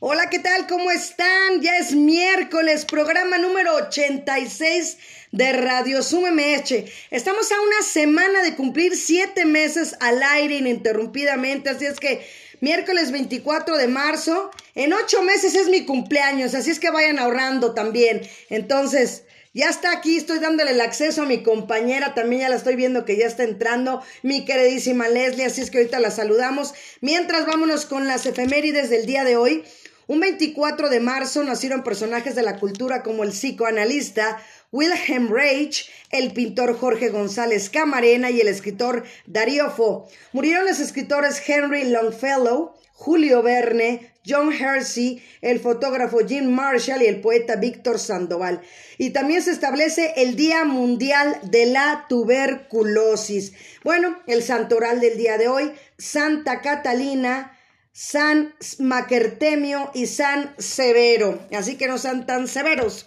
Hola, ¿qué tal? ¿Cómo están? Ya es miércoles, programa número 86 de Radio MH. Estamos a una semana de cumplir siete meses al aire ininterrumpidamente, así es que miércoles 24 de marzo, en ocho meses es mi cumpleaños, así es que vayan ahorrando también. Entonces, ya está aquí, estoy dándole el acceso a mi compañera, también ya la estoy viendo que ya está entrando, mi queridísima Leslie, así es que ahorita la saludamos. Mientras vámonos con las efemérides del día de hoy. Un 24 de marzo nacieron personajes de la cultura como el psicoanalista Wilhelm Reich, el pintor Jorge González Camarena y el escritor Darío Fo. Murieron los escritores Henry Longfellow, Julio Verne, John Hersey, el fotógrafo Jim Marshall y el poeta Víctor Sandoval. Y también se establece el Día Mundial de la Tuberculosis. Bueno, el santoral del día de hoy, Santa Catalina, San Maquertemio y San Severo. Así que no sean tan severos.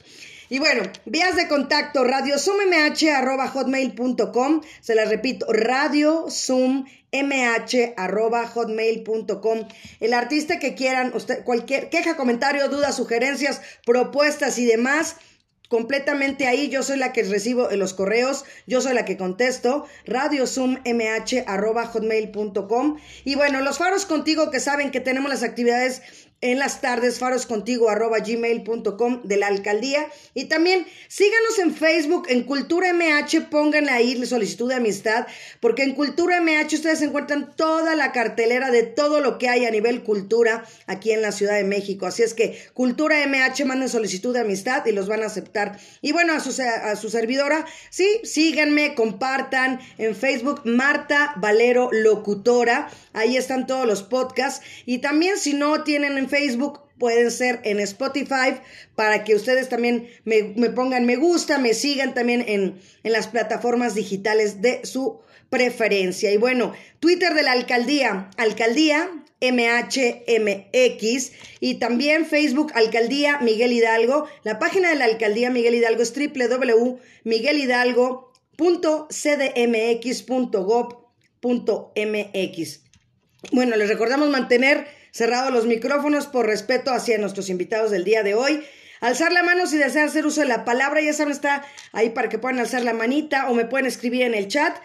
Y bueno, vías de contacto, hotmail.com Se las repito, hotmail.com El artista que quieran, usted, cualquier queja, comentario, dudas, sugerencias, propuestas y demás completamente ahí. Yo soy la que recibo los correos, yo soy la que contesto. hotmail.com Y bueno, los faros contigo que saben que tenemos las actividades en las tardes, faroscontigo arroba de la alcaldía. Y también síganos en Facebook, en Cultura MH, pónganle ahí la solicitud de amistad, porque en Cultura MH ustedes encuentran toda la cartelera de todo lo que hay a nivel cultura aquí en la Ciudad de México. Así es que Cultura MH manden solicitud de amistad y los van a aceptar. Y bueno, a su, a su servidora, sí, síganme, compartan en Facebook Marta Valero Locutora. Ahí están todos los podcasts. Y también si no tienen en Facebook, pueden ser en Spotify para que ustedes también me, pongan me gusta, me sigan también en, en las plataformas digitales de su preferencia. Y bueno, Twitter de la alcaldía, alcaldía MHMX y también Facebook Alcaldía Miguel Hidalgo. La página de la Alcaldía Miguel Hidalgo es www.miguelhidalgo.cdmx.gov.mx. Bueno, les recordamos mantener cerrados los micrófonos por respeto hacia nuestros invitados del día de hoy. Alzar la mano si desean hacer uso de la palabra, ya saben, está ahí para que puedan alzar la manita o me pueden escribir en el chat.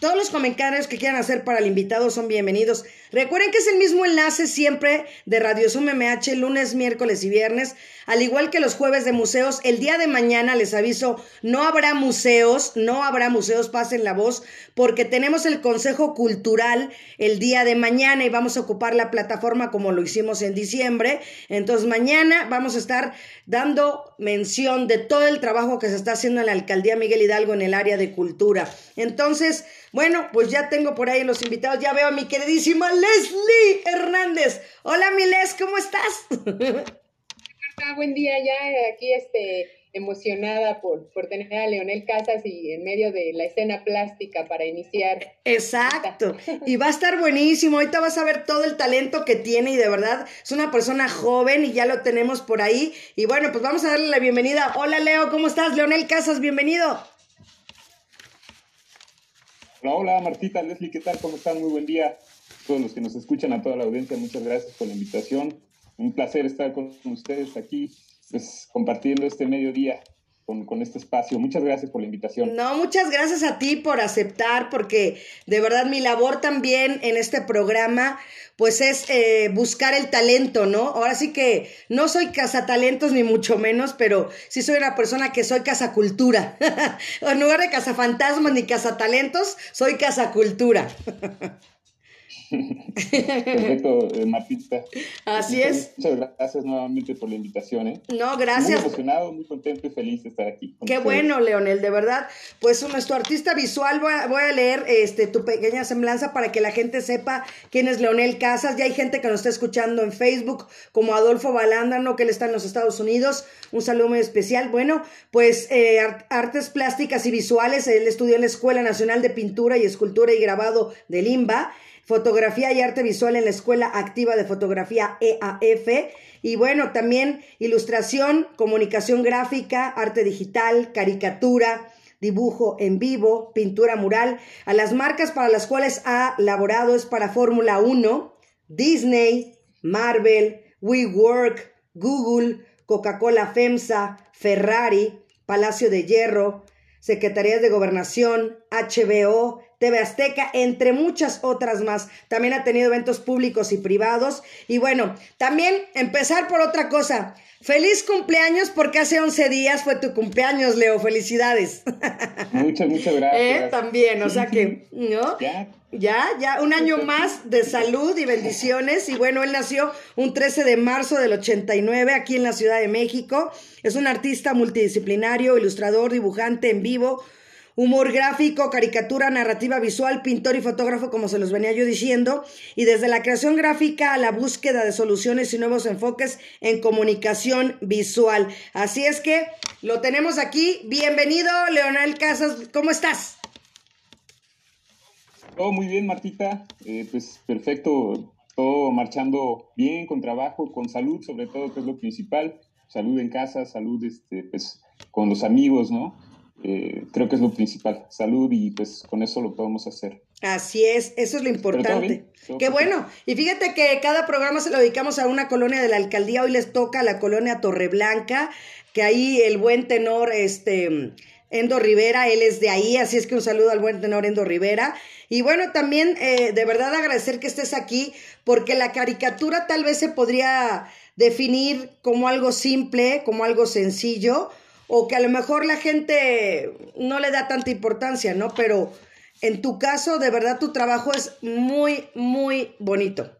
Todos los comentarios que quieran hacer para el invitado son bienvenidos. Recuerden que es el mismo enlace siempre de Radio Zoom MH lunes, miércoles y viernes, al igual que los jueves de museos. El día de mañana les aviso, no habrá museos, no habrá museos, pasen la voz, porque tenemos el Consejo Cultural el día de mañana y vamos a ocupar la plataforma como lo hicimos en diciembre. Entonces mañana vamos a estar dando mención de todo el trabajo que se está haciendo en la Alcaldía Miguel Hidalgo en el área de cultura. Entonces, bueno, pues ya tengo por ahí los invitados. Ya veo a mi queridísima Leslie Hernández. Hola, mi Les, ¿cómo estás? Buen día, ya aquí este, emocionada por, por tener a Leonel Casas y en medio de la escena plástica para iniciar. Exacto. Y va a estar buenísimo. Ahorita vas a ver todo el talento que tiene y de verdad es una persona joven y ya lo tenemos por ahí. Y bueno, pues vamos a darle la bienvenida. Hola, Leo, ¿cómo estás? Leonel Casas, bienvenido. Hola, hola Martita, Leslie, ¿qué tal? ¿Cómo están? Muy buen día. A todos los que nos escuchan, a toda la audiencia, muchas gracias por la invitación. Un placer estar con ustedes aquí, pues, compartiendo este mediodía con, con, este espacio. Muchas gracias por la invitación. No, muchas gracias a ti por aceptar, porque de verdad mi labor también en este programa, pues es eh, buscar el talento, ¿no? Ahora sí que no soy cazatalentos ni mucho menos, pero sí soy una persona que soy cazacultura. en lugar de cazafantasmas ni cazatalentos, soy cazacultura. Perfecto, eh, Martita. Así es. Muchas gracias nuevamente por la invitación. ¿eh? No, gracias. Muy emocionado, muy contento y feliz de estar aquí. Qué bueno, Leonel, de verdad. Pues nuestro artista visual, voy a, voy a, leer este, tu pequeña semblanza para que la gente sepa quién es Leonel Casas. Ya hay gente que nos está escuchando en Facebook, como Adolfo Balándano, que él está en los Estados Unidos. Un saludo muy especial. Bueno, pues eh, artes plásticas y visuales. Él estudió en la Escuela Nacional de Pintura y Escultura y Grabado de Limba fotografía y arte visual en la Escuela Activa de Fotografía EAF. Y bueno, también ilustración, comunicación gráfica, arte digital, caricatura, dibujo en vivo, pintura mural. A las marcas para las cuales ha laborado es para Fórmula 1, Disney, Marvel, WeWork, Google, Coca-Cola FEMSA, Ferrari, Palacio de Hierro, Secretarías de Gobernación, HBO, TV Azteca, entre muchas otras más. También ha tenido eventos públicos y privados. Y bueno, también empezar por otra cosa. Feliz cumpleaños porque hace 11 días fue tu cumpleaños, Leo. Felicidades. Muchas, muchas gracias. ¿Eh? También, o sea que, ¿no? Ya. Ya, ya, un año más de salud y bendiciones. Y bueno, él nació un 13 de marzo del 89 aquí en la Ciudad de México. Es un artista multidisciplinario, ilustrador, dibujante en vivo, humor gráfico, caricatura, narrativa visual, pintor y fotógrafo, como se los venía yo diciendo, y desde la creación gráfica a la búsqueda de soluciones y nuevos enfoques en comunicación visual. Así es que lo tenemos aquí. Bienvenido, Leonel Casas, ¿cómo estás? Todo muy bien, Martita. Eh, pues perfecto, todo marchando bien, con trabajo, con salud, sobre todo, que es lo principal. Salud en casa, salud este, pues, con los amigos, ¿no? Eh, creo que es lo principal, salud y pues con eso lo podemos hacer. Así es, eso es lo importante. Qué bueno. Y fíjate que cada programa se lo dedicamos a una colonia de la alcaldía. Hoy les toca a la colonia Torreblanca, que ahí el buen tenor, este, Endo Rivera, él es de ahí, así es que un saludo al buen tenor Endo Rivera. Y bueno, también eh, de verdad agradecer que estés aquí, porque la caricatura tal vez se podría definir como algo simple, como algo sencillo, o que a lo mejor la gente no le da tanta importancia, ¿no? Pero en tu caso, de verdad, tu trabajo es muy, muy bonito.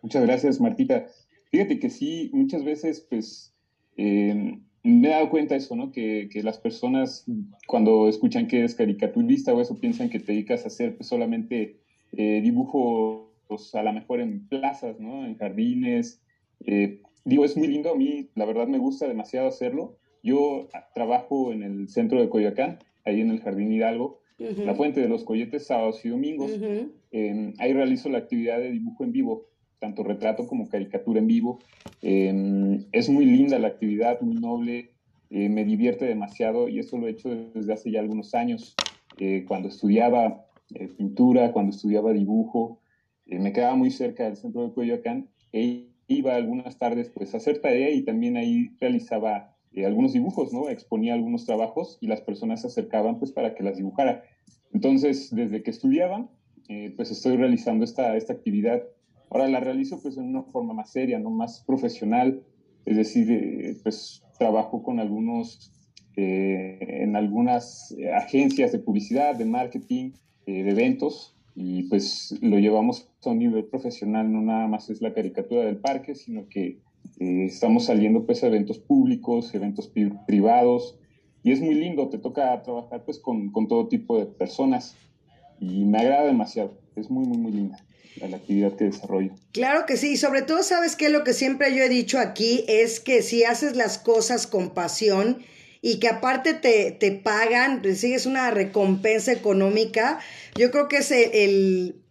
Muchas gracias, Martita. Fíjate que sí, muchas veces, pues, eh, me he dado cuenta de eso, ¿no? Que, que, las personas, cuando escuchan que eres caricaturista o eso, piensan que te dedicas a hacer pues, solamente eh, dibujos, a lo mejor en plazas, ¿no? En jardines. Eh, digo, es muy lindo, a mí la verdad me gusta demasiado hacerlo. Yo trabajo en el centro de Coyoacán, ahí en el Jardín Hidalgo, la Fuente de los Coyetes, sábados y domingos. ahí realizo la actividad de dibujo en vivo, tanto retrato como caricatura en vivo. es muy linda la actividad, muy noble, eh, me divierte demasiado y eso lo he hecho desde hace ya algunos años. Eh, cuando estudiaba eh, pintura, cuando estudiaba dibujo, me quedaba muy cerca del centro de Coyoacán e iba algunas tardes pues a hacer tarea y también ahí realizaba eh, algunos dibujos, ¿no? Exponía algunos trabajos y las personas se acercaban pues para que las dibujara. Entonces, desde que estudiaba, eh, pues estoy realizando esta, esta actividad. Ahora la realizo pues en una forma más seria, ¿no? Más profesional, es decir, eh, pues trabajo con algunos, en algunas agencias de publicidad, de marketing, de eventos, y pues lo llevamos a un nivel profesional, no nada más es la caricatura del parque, sino que eh, estamos saliendo pues a eventos públicos, eventos privados, y es muy lindo, te toca trabajar pues con, con, todo tipo de personas, y me agrada demasiado, es muy, muy, muy linda la actividad que desarrollo. Claro que sí, y sobre todo sabes que lo que siempre yo he dicho aquí es que si haces las cosas con pasión, y que aparte te, te pagan, recibes una recompensa económica, yo creo que es el,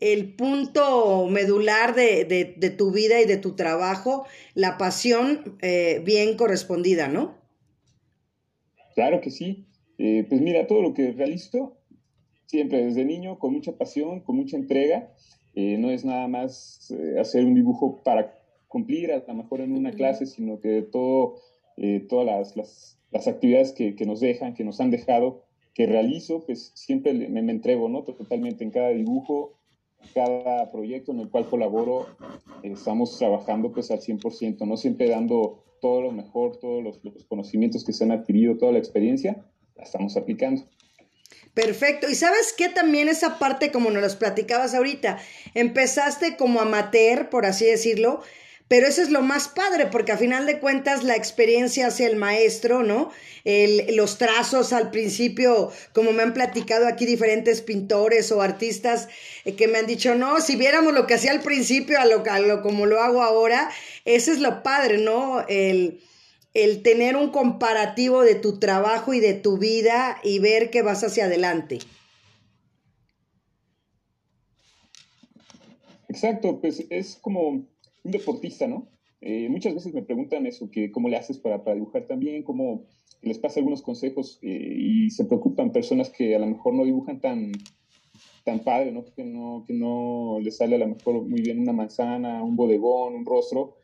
el punto medular de, de, tu vida y de tu trabajo, la pasión eh, bien correspondida, ¿no? Claro que sí. Eh, pues mira, todo lo que realizo, siempre desde niño, con mucha pasión, con mucha entrega, eh, no es nada más hacer un dibujo para cumplir, a lo mejor en una clase, sino que todo, todas las, las las actividades que, que, nos dejan, que nos han dejado, que realizo, pues siempre me, me entrego, ¿no? Totalmente en cada dibujo, cada proyecto en el cual colaboro, estamos trabajando pues al 100%, ¿no? Siempre dando todo lo mejor, todos los, los conocimientos que se han adquirido, toda la experiencia, la estamos aplicando. Perfecto. Y sabes qué también esa parte, como nos los platicabas ahorita, empezaste como amateur, por así decirlo, pero eso es lo más padre, porque a final de cuentas la experiencia hacia el maestro, ¿no? El, los trazos al principio, como me han platicado aquí diferentes pintores o artistas eh, que me han dicho, no, si viéramos lo que hacía al principio a lo, a lo como lo hago ahora, ese es lo padre, ¿no? El, el tener un comparativo de tu trabajo y de tu vida y ver que vas hacia adelante. Exacto, pues es como un deportista, ¿no? Eh, muchas veces me preguntan eso, que cómo le haces para, para dibujar también, cómo les pasa algunos consejos eh, y se preocupan personas que a lo mejor no dibujan tan, tan padre, ¿no? Que, ¿no? que no les sale a lo mejor muy bien una manzana, un bodegón, un rostro.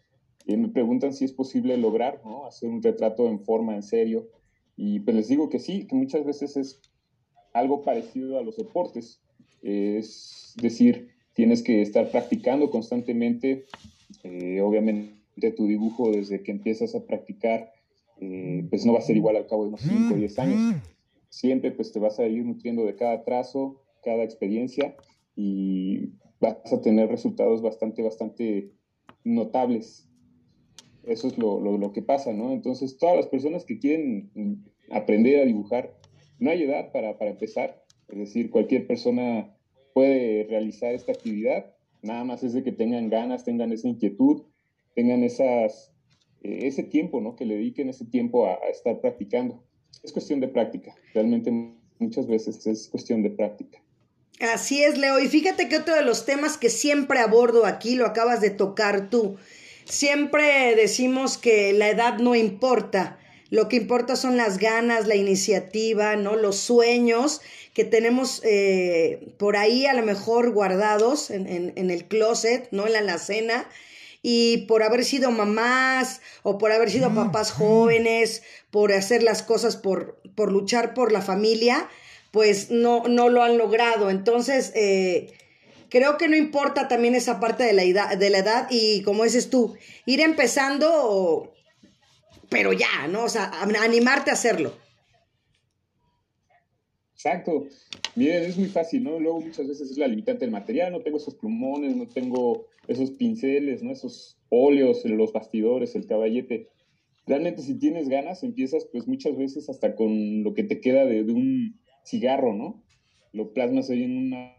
Y me preguntan si es posible lograr, ¿no? Hacer un retrato en forma, en serio. Y pues les digo que sí, que muchas veces es algo parecido a los deportes. Es decir, tienes que estar practicando constantemente, eh, obviamente tu dibujo desde que empiezas a practicar, eh, pues no va a ser igual al cabo de unos 5 o 10 años. Siempre pues te vas a ir nutriendo de cada trazo, cada experiencia y vas a tener resultados bastante, bastante notables. Eso es lo, lo, lo que pasa, ¿no? Entonces, todas las personas que quieren aprender a dibujar, no hay edad para, para empezar. Es decir, cualquier persona puede realizar esta actividad, nada más es de que tengan ganas, tengan esa inquietud, tengan esas, eh, ese tiempo, ¿no? Que le dediquen ese tiempo a, a, estar practicando. Es cuestión de práctica, realmente muchas veces es cuestión de práctica. Así es, Leo. Y fíjate que otro de los temas que siempre abordo aquí, lo acabas de tocar tú. Siempre decimos que la edad no importa. Lo que importa son las ganas, la iniciativa, ¿no? Los sueños que tenemos eh, por ahí a lo mejor guardados en, en, en, el closet, ¿no? En la alacena. Y por haber sido mamás o por haber sido papás jóvenes, por hacer las cosas, por, por luchar por la familia, pues no, no lo han logrado. Entonces, eh, creo que no importa también esa parte de la, edad, de la edad y como dices tú, ir empezando, pero ya, ¿no? O sea, animarte a hacerlo. Exacto. Miren, es muy fácil, ¿no? Luego muchas veces es la limitante del material, no tengo esos plumones, no tengo esos pinceles, ¿no? Esos óleos, los bastidores, el caballete. Realmente si tienes ganas, empiezas pues muchas veces hasta con lo que te queda de, un cigarro, ¿no? Lo plasmas ahí en un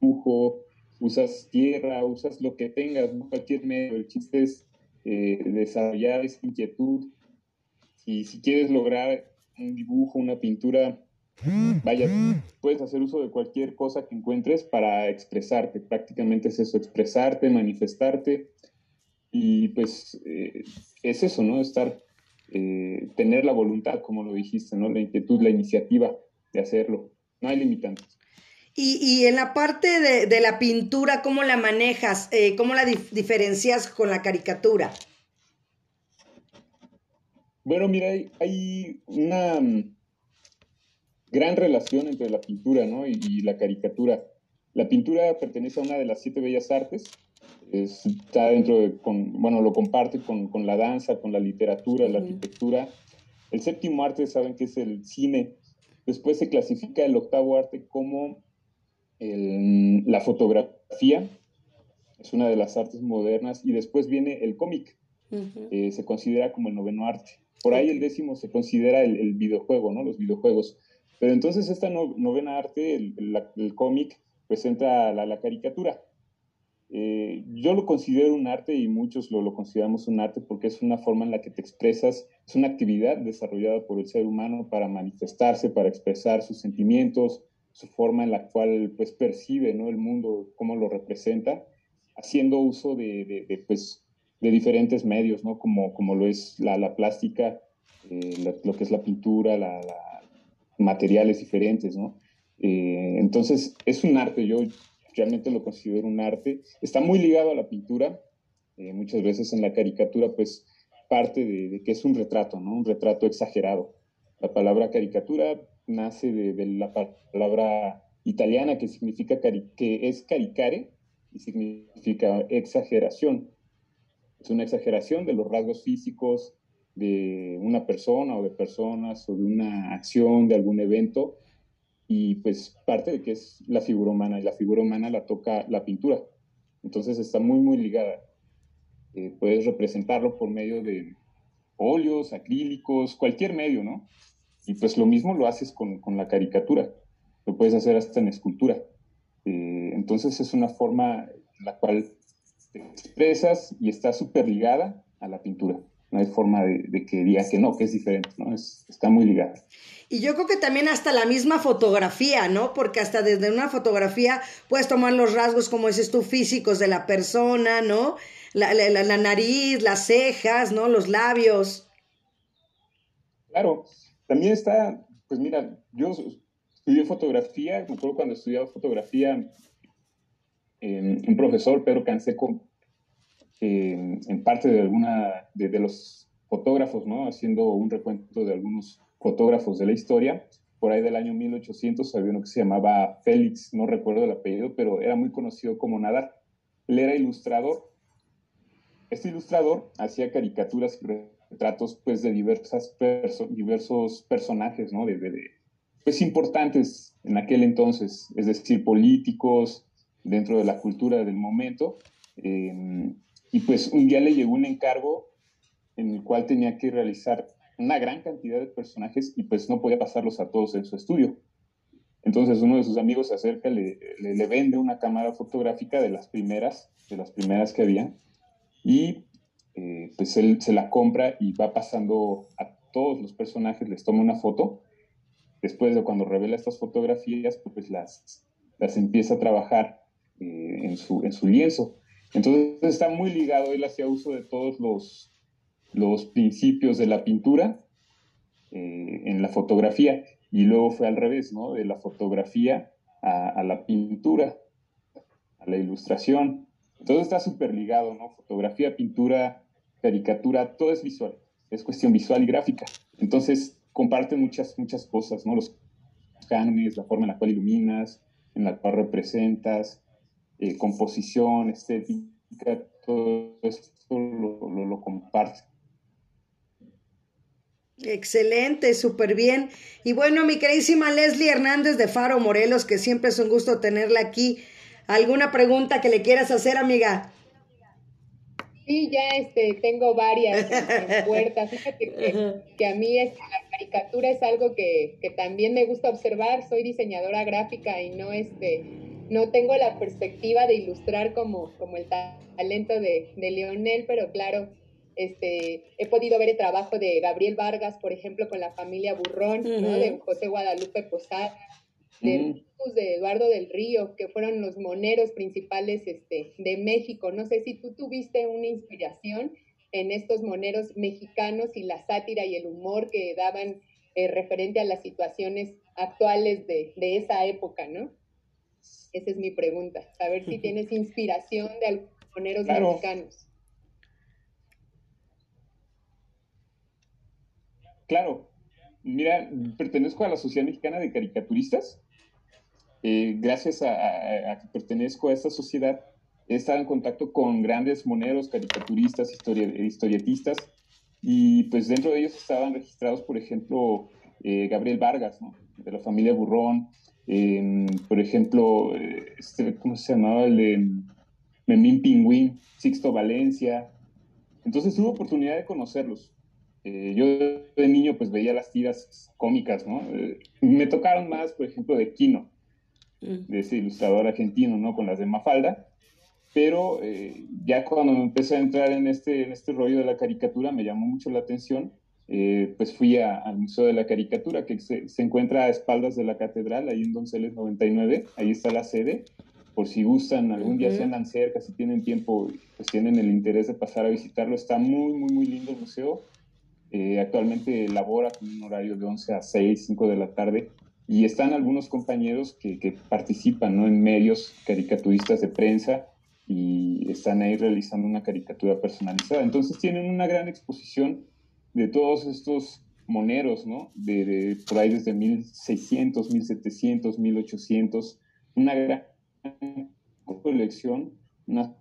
dibujo, usas tierra, usas lo que tengas, cualquier medio. El chiste es eh, desarrollar esa inquietud. Y si quieres lograr un dibujo, una pintura, vaya, puedes hacer uso de cualquier cosa que encuentres para expresarte. Prácticamente es eso, expresarte, manifestarte. Y pues eh, es eso, ¿no? Estar, eh, tener la voluntad, como lo dijiste, ¿no? La inquietud, la iniciativa de hacerlo. No hay limitantes. Y, y en la parte de, de, la pintura, ¿cómo la manejas? Eh, ¿Cómo la dif diferencias con la caricatura? Bueno, mira, hay, hay una um, gran relación entre la pintura ¿no? y, y, la caricatura. La pintura pertenece a una de las siete bellas artes. Está dentro de, con, bueno, lo comparte con, con, la danza, con la literatura, la uh -huh. arquitectura. El séptimo arte, saben que es el cine, Después se clasifica el octavo arte como el, la fotografía, es una de las artes modernas, y después viene el cómic, uh -huh. eh, se considera como el noveno arte. Por ahí el décimo se considera el, videojuego, ¿no? Los videojuegos. Pero entonces esta no, novena arte, el, el, el cómic, pues entra la, la caricatura. Eh, yo lo considero un arte y muchos lo, lo, consideramos un arte porque es una forma en la que te expresas, es una actividad desarrollada por el ser humano para manifestarse, para expresar sus sentimientos, su forma en la cual pues percibe ¿no? el mundo, cómo lo representa, haciendo uso de, de, de pues, de diferentes medios, ¿no? como, como lo es la, la plástica, eh, la, lo que es la pintura, la, materiales diferentes. ¿no? Eh, entonces es un arte, yo realmente lo considero un arte. Está muy ligado a la pintura. Eh, muchas veces en la caricatura, pues parte de, de, que es un retrato, ¿no? Un retrato exagerado. La palabra caricatura nace de, de la palabra italiana que significa cari que es caricare y significa exageración. Es una exageración de los rasgos físicos de una persona o de personas o de una acción, de algún evento, y pues parte de que es la figura humana y la figura humana la toca la pintura. Entonces está muy, muy ligada. Eh, puedes representarlo por medio de óleos, acrílicos, cualquier medio, ¿no? Y pues lo mismo lo haces con, con la caricatura. Lo puedes hacer hasta en escultura. Eh, entonces es una forma en la cual te expresas y está súper ligada a la pintura. no hay forma de, que diga que no, que es diferente, ¿no? Es, está muy ligada. Y yo creo que también hasta la misma fotografía, ¿no? Porque hasta desde una fotografía puedes tomar los rasgos, como dices tú, físicos de la persona, ¿no? La, la, nariz, las cejas, ¿no? Los labios. Claro, también está, pues mira, yo estudié fotografía, me acuerdo cuando estudiaba fotografía, un profesor, Pedro Canseco, en parte de alguna de, los fotógrafos, ¿no? Haciendo un recuento de algunos fotógrafos de la historia. Por ahí del año 1800 había uno que se llamaba Félix, no recuerdo el apellido, pero era muy conocido como Nadar. Él era ilustrador. Este ilustrador hacía caricaturas y retratos pues, de diversas diversos personajes, ¿no? De, de, pues importantes en aquel entonces, es decir, políticos, dentro de la cultura del momento. Eh, y pues un día le llegó un encargo en el cual tenía que realizar una gran cantidad de personajes y pues no podía pasarlos a todos en su estudio. Entonces uno de sus amigos se acerca, le, le, vende una cámara fotográfica de las primeras, de las primeras que había, y eh, pues él se la compra y va pasando a todos los personajes, les toma una foto. Después de cuando revela estas fotografías, pues las, las empieza a trabajar eh, en, su, en su lienzo. Entonces está muy ligado, él hacía uso de todos los, los principios de la pintura eh, en la fotografía y luego fue al revés, ¿no? De la fotografía a, la pintura, a la ilustración. Todo está súper ligado, ¿no? Fotografía, pintura, caricatura, todo es visual, es cuestión visual y gráfica. Entonces comparten muchas, muchas cosas, ¿no? Los cánones, la forma en la cual iluminas, en la cual representas, eh, composición, estética, todo esto lo, lo, lo comparte. Excelente, súper bien. Y bueno, mi queridísima Leslie Hernández de Faro Morelos, que siempre es un gusto tenerla aquí. ¿Alguna pregunta que le quieras hacer, amiga? Sí, ya este, tengo varias en, puerta. Fíjate que, a mí es, la caricatura es algo que, que, también me gusta observar. Soy diseñadora gráfica y no, este, no tengo la perspectiva de ilustrar como, como el talento de, de Leonel, pero claro, este, he podido ver el trabajo de Gabriel Vargas, por ejemplo, con la familia Burrón, de José Guadalupe Posada, de, de Eduardo del Río, que fueron los moneros principales este, de México. No sé si tú tuviste una inspiración en estos moneros mexicanos y la sátira y el humor que daban eh, referente a las situaciones actuales de, de, esa época, ¿no? Esa es mi pregunta, saber si tienes inspiración de algunos moneros mexicanos. Claro, mira, pertenezco a la Sociedad Mexicana de Caricaturistas. Eh, gracias a, que pertenezco a esta sociedad, he estado en contacto con grandes moneros, caricaturistas, historietistas, y pues dentro de ellos estaban registrados, por ejemplo, eh, Gabriel Vargas, de la familia Burrón, em, por ejemplo, eh, este, ¿cómo se llamaba? El de Memín Pingüín, Sixto Valencia. Entonces tuve oportunidad de conocerlos. Eh, yo de niño pues veía las tiras cómicas, ¿no? Eh, me tocaron más, por ejemplo, de Kino, mm. de ese ilustrador argentino, ¿no? Con las de Mafalda. Pero eh, ya cuando empecé a entrar en este, en este rollo de la caricatura, me llamó mucho la atención. Pues fui al Museo de la Caricatura, que se, se, encuentra a espaldas de la catedral, ahí en Donceles 99, ahí está la sede. Por si gustan, algún día se andan cerca, si tienen tiempo, pues tienen el interés de pasar a visitarlo. Está muy, muy, muy lindo el museo eh, actualmente labora con un horario de 11 a 6, 5 de la tarde y están algunos compañeros que, que participan ¿no? en medios caricaturistas de prensa y están ahí realizando una caricatura personalizada. Entonces tienen una gran exposición de todos estos moneros, ¿no? De, de, por ahí desde 1600, 1700, 1800, una gran colección, un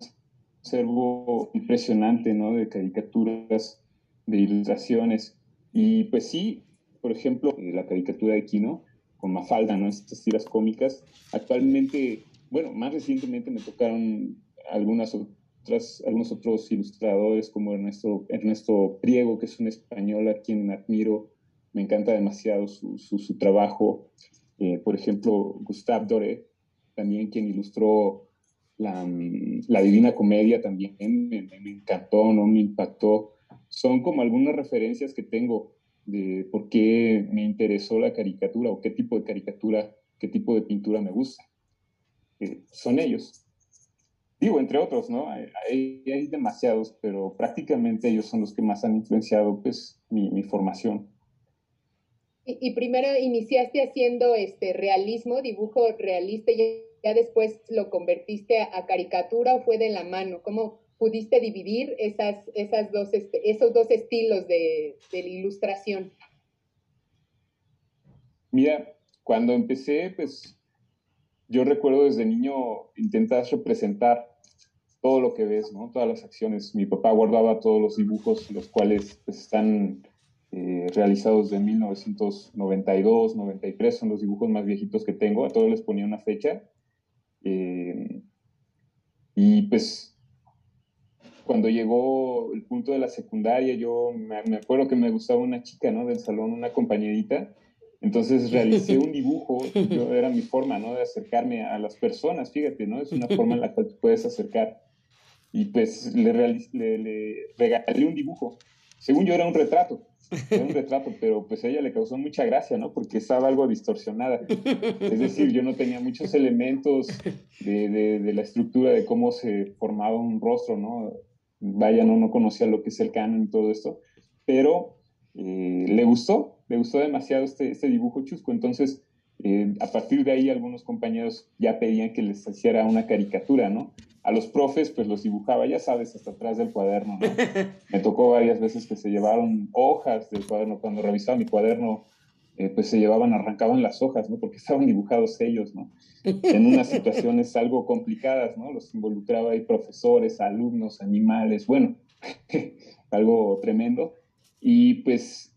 acervo impresionante, ¿no? De caricaturas de ilustraciones. Y pues sí, por ejemplo, eh, la caricatura de Kino, con Mafalda, ¿no? Estas tiras cómicas. Actualmente, bueno, más recientemente me tocaron algunas otras, algunos otros ilustradores como Ernesto, Ernesto Priego, que es un español a quien admiro. Me encanta demasiado su, su, trabajo. Eh, por ejemplo, Gustave Doré, también quien ilustró la, la Divina Comedia, también me, me, encantó, ¿no? Me impactó son como algunas referencias que tengo de por qué me interesó la caricatura o qué tipo de caricatura, qué tipo de pintura me gusta. Eh, son ellos. Digo, entre otros, ¿no? Hay, hay, demasiados, pero prácticamente ellos son los que más han influenciado pues, mi, mi formación. Y, y, primero iniciaste haciendo este realismo, dibujo realista, y ya después lo convertiste a, a caricatura o fue de la mano. ¿Cómo, pudiste dividir esas, esas dos, este, esos dos estilos de, de, la ilustración? Mira, cuando empecé, pues yo recuerdo desde niño intentar representar todo lo que ves, ¿no? Todas las acciones. Mi papá guardaba todos los dibujos, los cuales pues, están eh, realizados de 1992, 93, son los dibujos más viejitos que tengo. A todos les ponía una fecha. Eh, y pues cuando llegó el punto de la secundaria, yo me, acuerdo que me gustaba una chica, ¿no? Del salón, una compañerita. Entonces realicé un dibujo, yo, era mi forma, ¿no? De acercarme a las personas, fíjate, ¿no? Es una forma en la cual te puedes acercar. Y pues le, le, regalé un dibujo. Según yo era un retrato, era un retrato, pero pues a ella le causó mucha gracia, ¿no? Porque estaba algo distorsionada. Es decir, yo no tenía muchos elementos de, de, de la estructura de cómo se formaba un rostro, ¿no? vaya, no, no conocía lo que es el canon y todo esto, pero eh, le gustó, le gustó demasiado este, este dibujo chusco, entonces eh, a partir de ahí algunos compañeros ya pedían que les hiciera una caricatura, ¿no? A los profes pues los dibujaba, ya sabes, hasta atrás del cuaderno, ¿no? Me tocó varias veces que se llevaron hojas del cuaderno, cuando revisaba mi cuaderno eh, pues se llevaban, arrancaban las hojas, ¿no? Porque estaban dibujados ellos, ¿no? En unas situaciones algo complicadas, ¿no? Los involucraba ahí profesores, alumnos, animales, bueno, algo tremendo. Y pues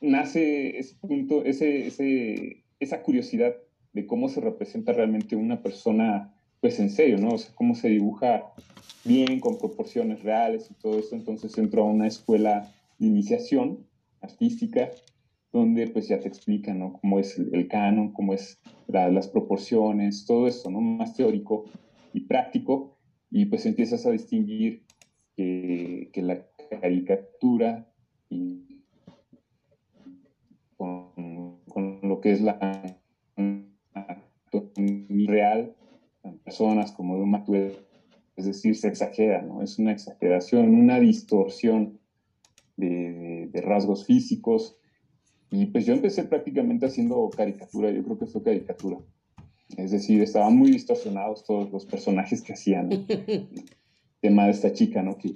nace ese punto, ese, ese, esa curiosidad de cómo se representa realmente una persona, pues en serio, ¿no? O sea, cómo se dibuja bien, con proporciones reales y todo eso. Entonces entró a una escuela de iniciación artística donde pues ya te explican, ¿no? Cómo es el, canon, cómo es las proporciones, todo eso, ¿no? Más teórico y práctico, y pues empiezas a distinguir que, que la caricatura y lo que es la real, personas como de un es decir, se exagera, ¿no? Es una exageración, una distorsión de, de rasgos físicos, y pues yo empecé prácticamente haciendo caricatura, yo creo que fue caricatura. Es decir, estaban muy distorsionados todos los personajes que hacían. El tema de esta chica, ¿no? Que,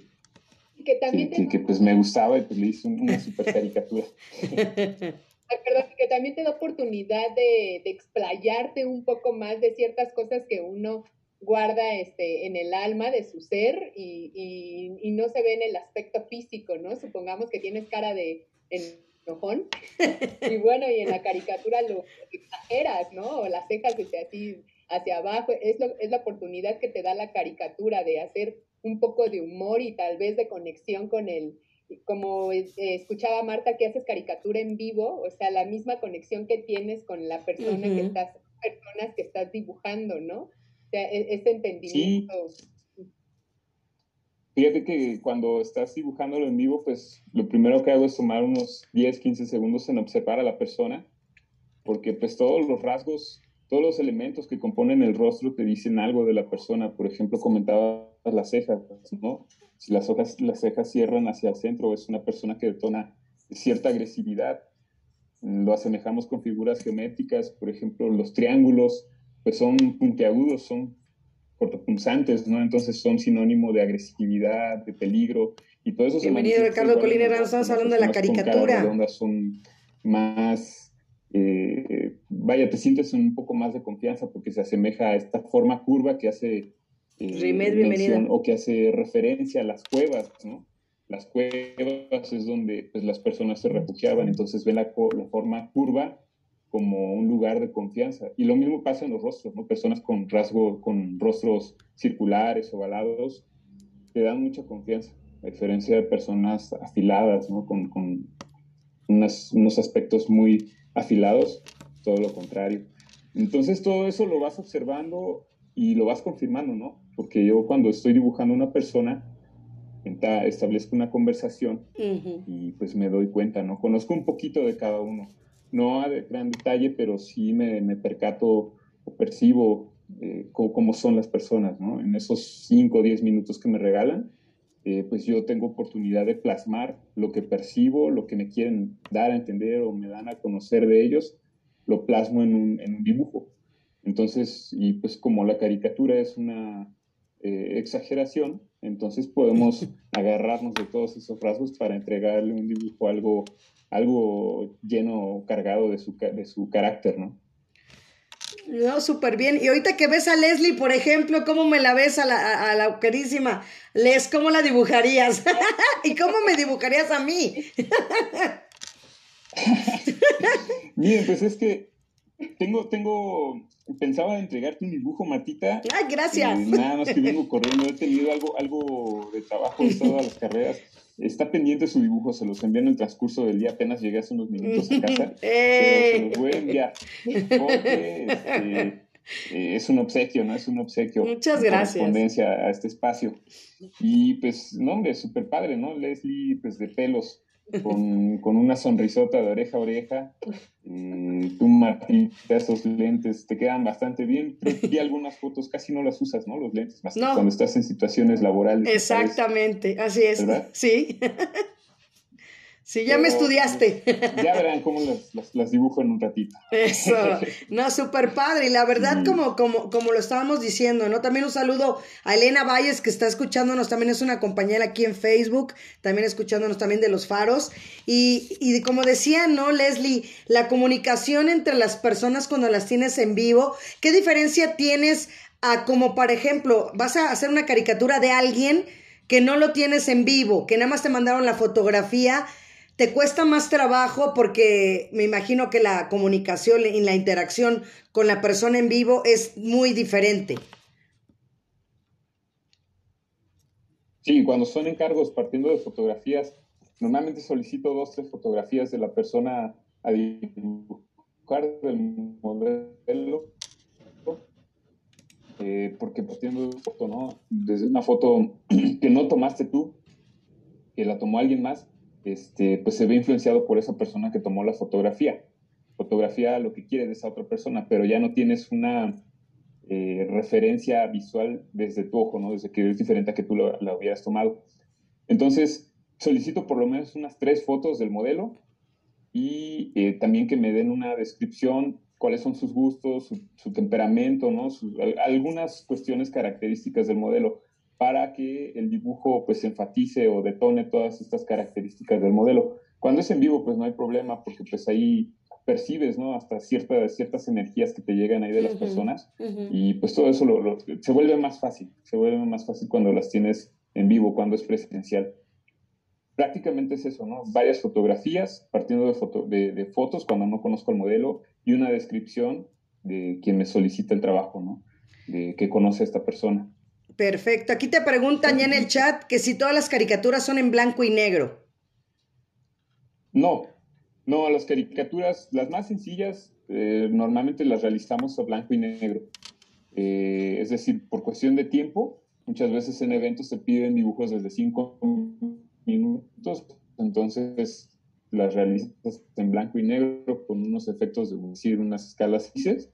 que también que, que, pues me gustaba y pues le hice una super caricatura. Ay, perdón, que también te da oportunidad de, de, explayarte un poco más de ciertas cosas que uno guarda este, en el alma de su ser y, y, y no se ve en el aspecto físico, ¿no? Supongamos que tienes cara de enojón. Y bueno, y en la caricatura lo exageras, ¿no? O las cejas hacia así hacia abajo. Es, lo, es la oportunidad que te da la caricatura de hacer un poco de humor y tal vez de conexión con el, como eh, escuchaba Marta que haces caricatura en vivo, o sea, la misma conexión que tienes con la persona que estás, personas que estás dibujando, ¿no? O sea, e, ese entendimiento. Sí. Fíjate que cuando estás dibujándolo en vivo, pues lo primero que hago es tomar unos 10, 15 segundos en observar a la persona, porque pues todos los rasgos, todos los elementos que componen el rostro te dicen algo de la persona. Por ejemplo, comentaba las cejas, ¿no? Si las, hojas, las cejas cierran hacia el centro, es una persona que detona cierta agresividad. Lo asemejamos con figuras geométricas, por ejemplo, los triángulos, pues son puntiagudos, son cortopunzantes, ¿no? Entonces son sinónimo de agresividad, de peligro y todo eso. Bienvenido Ricardo Colina estamos hablando de la caricatura. son más, eh, vaya, te sientes un poco más de confianza porque se asemeja a esta forma curva que hace eh, o que hace referencia a las cuevas, ¿no? Las cuevas es donde pues, las personas se refugiaban, entonces ven la, la forma curva como un lugar de confianza. Y lo mismo pasa en los rostros, ¿no? Personas con rasgo, con rostros circulares, ovalados, te dan mucha confianza, a diferencia de personas afiladas, ¿no? Con, con unas, unos aspectos muy afilados, todo lo contrario. Entonces todo eso lo vas observando y lo vas confirmando, ¿no? Porque yo cuando estoy dibujando a una persona, establezco una conversación y pues me doy cuenta, ¿no? Conozco un poquito de cada uno, no a gran detalle, pero sí me, me percato o percibo eh, cómo, son las personas, ¿no? En esos 5 o 10 minutos que me regalan, eh, pues yo tengo oportunidad de plasmar lo que percibo, lo que me quieren dar a entender o me dan a conocer de ellos, lo plasmo en un, en un dibujo. Entonces, y pues como la caricatura es una eh, exageración, entonces podemos agarrarnos de todos esos rasgos para entregarle un dibujo algo, algo lleno, cargado de su, de su carácter, ¿no? No, súper bien. Y ahorita que ves a Leslie, por ejemplo, ¿cómo me la ves a la, a la querísima Les? ¿Cómo la dibujarías? ¿Y cómo me dibujarías a mí? Miren, pues es que tengo, tengo, pensaba entregarte un dibujo, Martita. Ay, gracias. Eh, nada más que vengo corriendo, he tenido algo, algo de trabajo de todas las carreras. Está pendiente su dibujo, se los envié en el transcurso del día, apenas llegué hace unos minutos a casa. pero se los voy a enviar. Porque este, eh, es un obsequio, ¿no? Es un obsequio. Muchas gracias. Correspondencia a este espacio. Y pues, no, hombre, súper padre, ¿no? Leslie, pues de pelos con, con, una sonrisota de oreja a oreja. Eh, tú, Martín, esos lentes te quedan bastante bien. Pero vi algunas fotos, casi no las usas, ¿no? Los lentes, más cuando estás en situaciones laborales. Exactamente, así es. Sí. Sí, ya me estudiaste. Ya verán cómo las, las, dibujo en un ratito. Eso, no, súper padre. Y la verdad, como, como, como lo estábamos diciendo, ¿no? También un saludo a Elena Valles, que está escuchándonos, también es una compañera aquí en Facebook, también escuchándonos también de los faros. Y, y como decía, ¿no, Leslie? La comunicación entre las personas cuando las tienes en vivo, ¿qué diferencia tienes a como, por ejemplo, vas a hacer una caricatura de alguien que no lo tienes en vivo, que nada más te mandaron la fotografía? ¿Te cuesta más trabajo porque me imagino que la comunicación y la interacción con la persona en vivo es muy diferente? Sí, cuando son encargos partiendo de fotografías, normalmente solicito dos, tres fotografías de la persona a dibujar del modelo, eh, porque partiendo de foto, ¿no? Desde una foto que no tomaste tú, que la tomó alguien más, este, pues se ve influenciado por esa persona que tomó la fotografía. Fotografía lo que quiere de esa otra persona, pero ya no tienes una eh, referencia visual desde tu ojo, ¿no? Desde que es diferente a que tú la, hubieras tomado. Entonces, solicito por lo menos unas tres fotos del modelo y eh, también que me den una descripción, cuáles son sus gustos, su, temperamento, ¿no? algunas cuestiones características del modelo para que el dibujo pues enfatice o detone todas estas características del modelo. Cuando es en vivo pues no hay problema porque pues ahí percibes, ¿no? Hasta ciertas, ciertas energías que te llegan ahí de las personas y pues todo eso lo, se vuelve más fácil, se vuelve más fácil cuando las tienes en vivo, cuando es presencial. Prácticamente es eso, ¿no? Varias fotografías, partiendo de, foto, de, de fotos cuando no conozco el modelo y una descripción de quien me solicita el trabajo, ¿no? De que conoce a esta persona. Perfecto. Aquí te preguntan ya en el chat que si todas las caricaturas son en blanco y negro. No, no, las caricaturas, las más sencillas, eh, normalmente las realizamos a blanco y negro. Eh, es decir, por cuestión de tiempo, muchas veces en eventos se piden dibujos desde cinco minutos, entonces las realizas en blanco y negro con unos efectos de decir unas escalas grises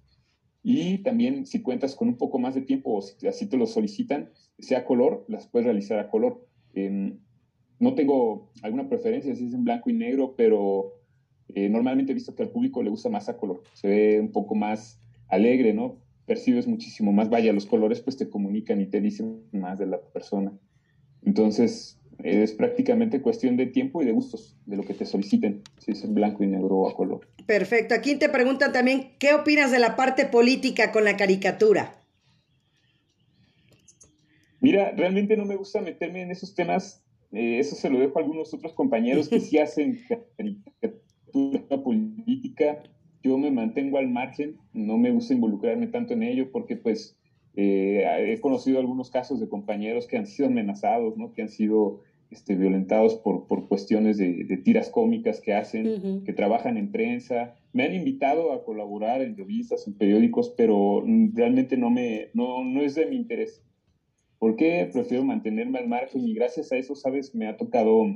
y también si cuentas con un poco más de tiempo o si así te lo solicitan, sea color, las puedes realizar a color. no tengo alguna preferencia si es en blanco y negro, pero eh, normalmente he visto que al público le gusta más a color. Se ve un poco más alegre, ¿no? Percibes muchísimo más. Vaya, los colores pues te comunican y te dicen más de la persona. Entonces, es prácticamente cuestión de tiempo y de gustos, de lo que te soliciten, si es en blanco y negro o a color. Perfecto. Aquí te preguntan también, ¿qué opinas de la parte política con la caricatura? Mira, realmente no me gusta meterme en esos temas. Eh, eso se lo dejo a algunos otros compañeros que sí hacen caricatura política. Yo me mantengo al margen, no me gusta involucrarme tanto en ello porque pues eh, he conocido algunos casos de compañeros que han sido amenazados, ¿no? que han sido este, violentados por, por cuestiones de, tiras cómicas que hacen, que trabajan en prensa. Me han invitado a colaborar en revistas, en periódicos, pero realmente no, me, no, no es de mi interés. ¿Por qué prefiero mantenerme al margen? Y gracias a eso, ¿sabes? Me ha tocado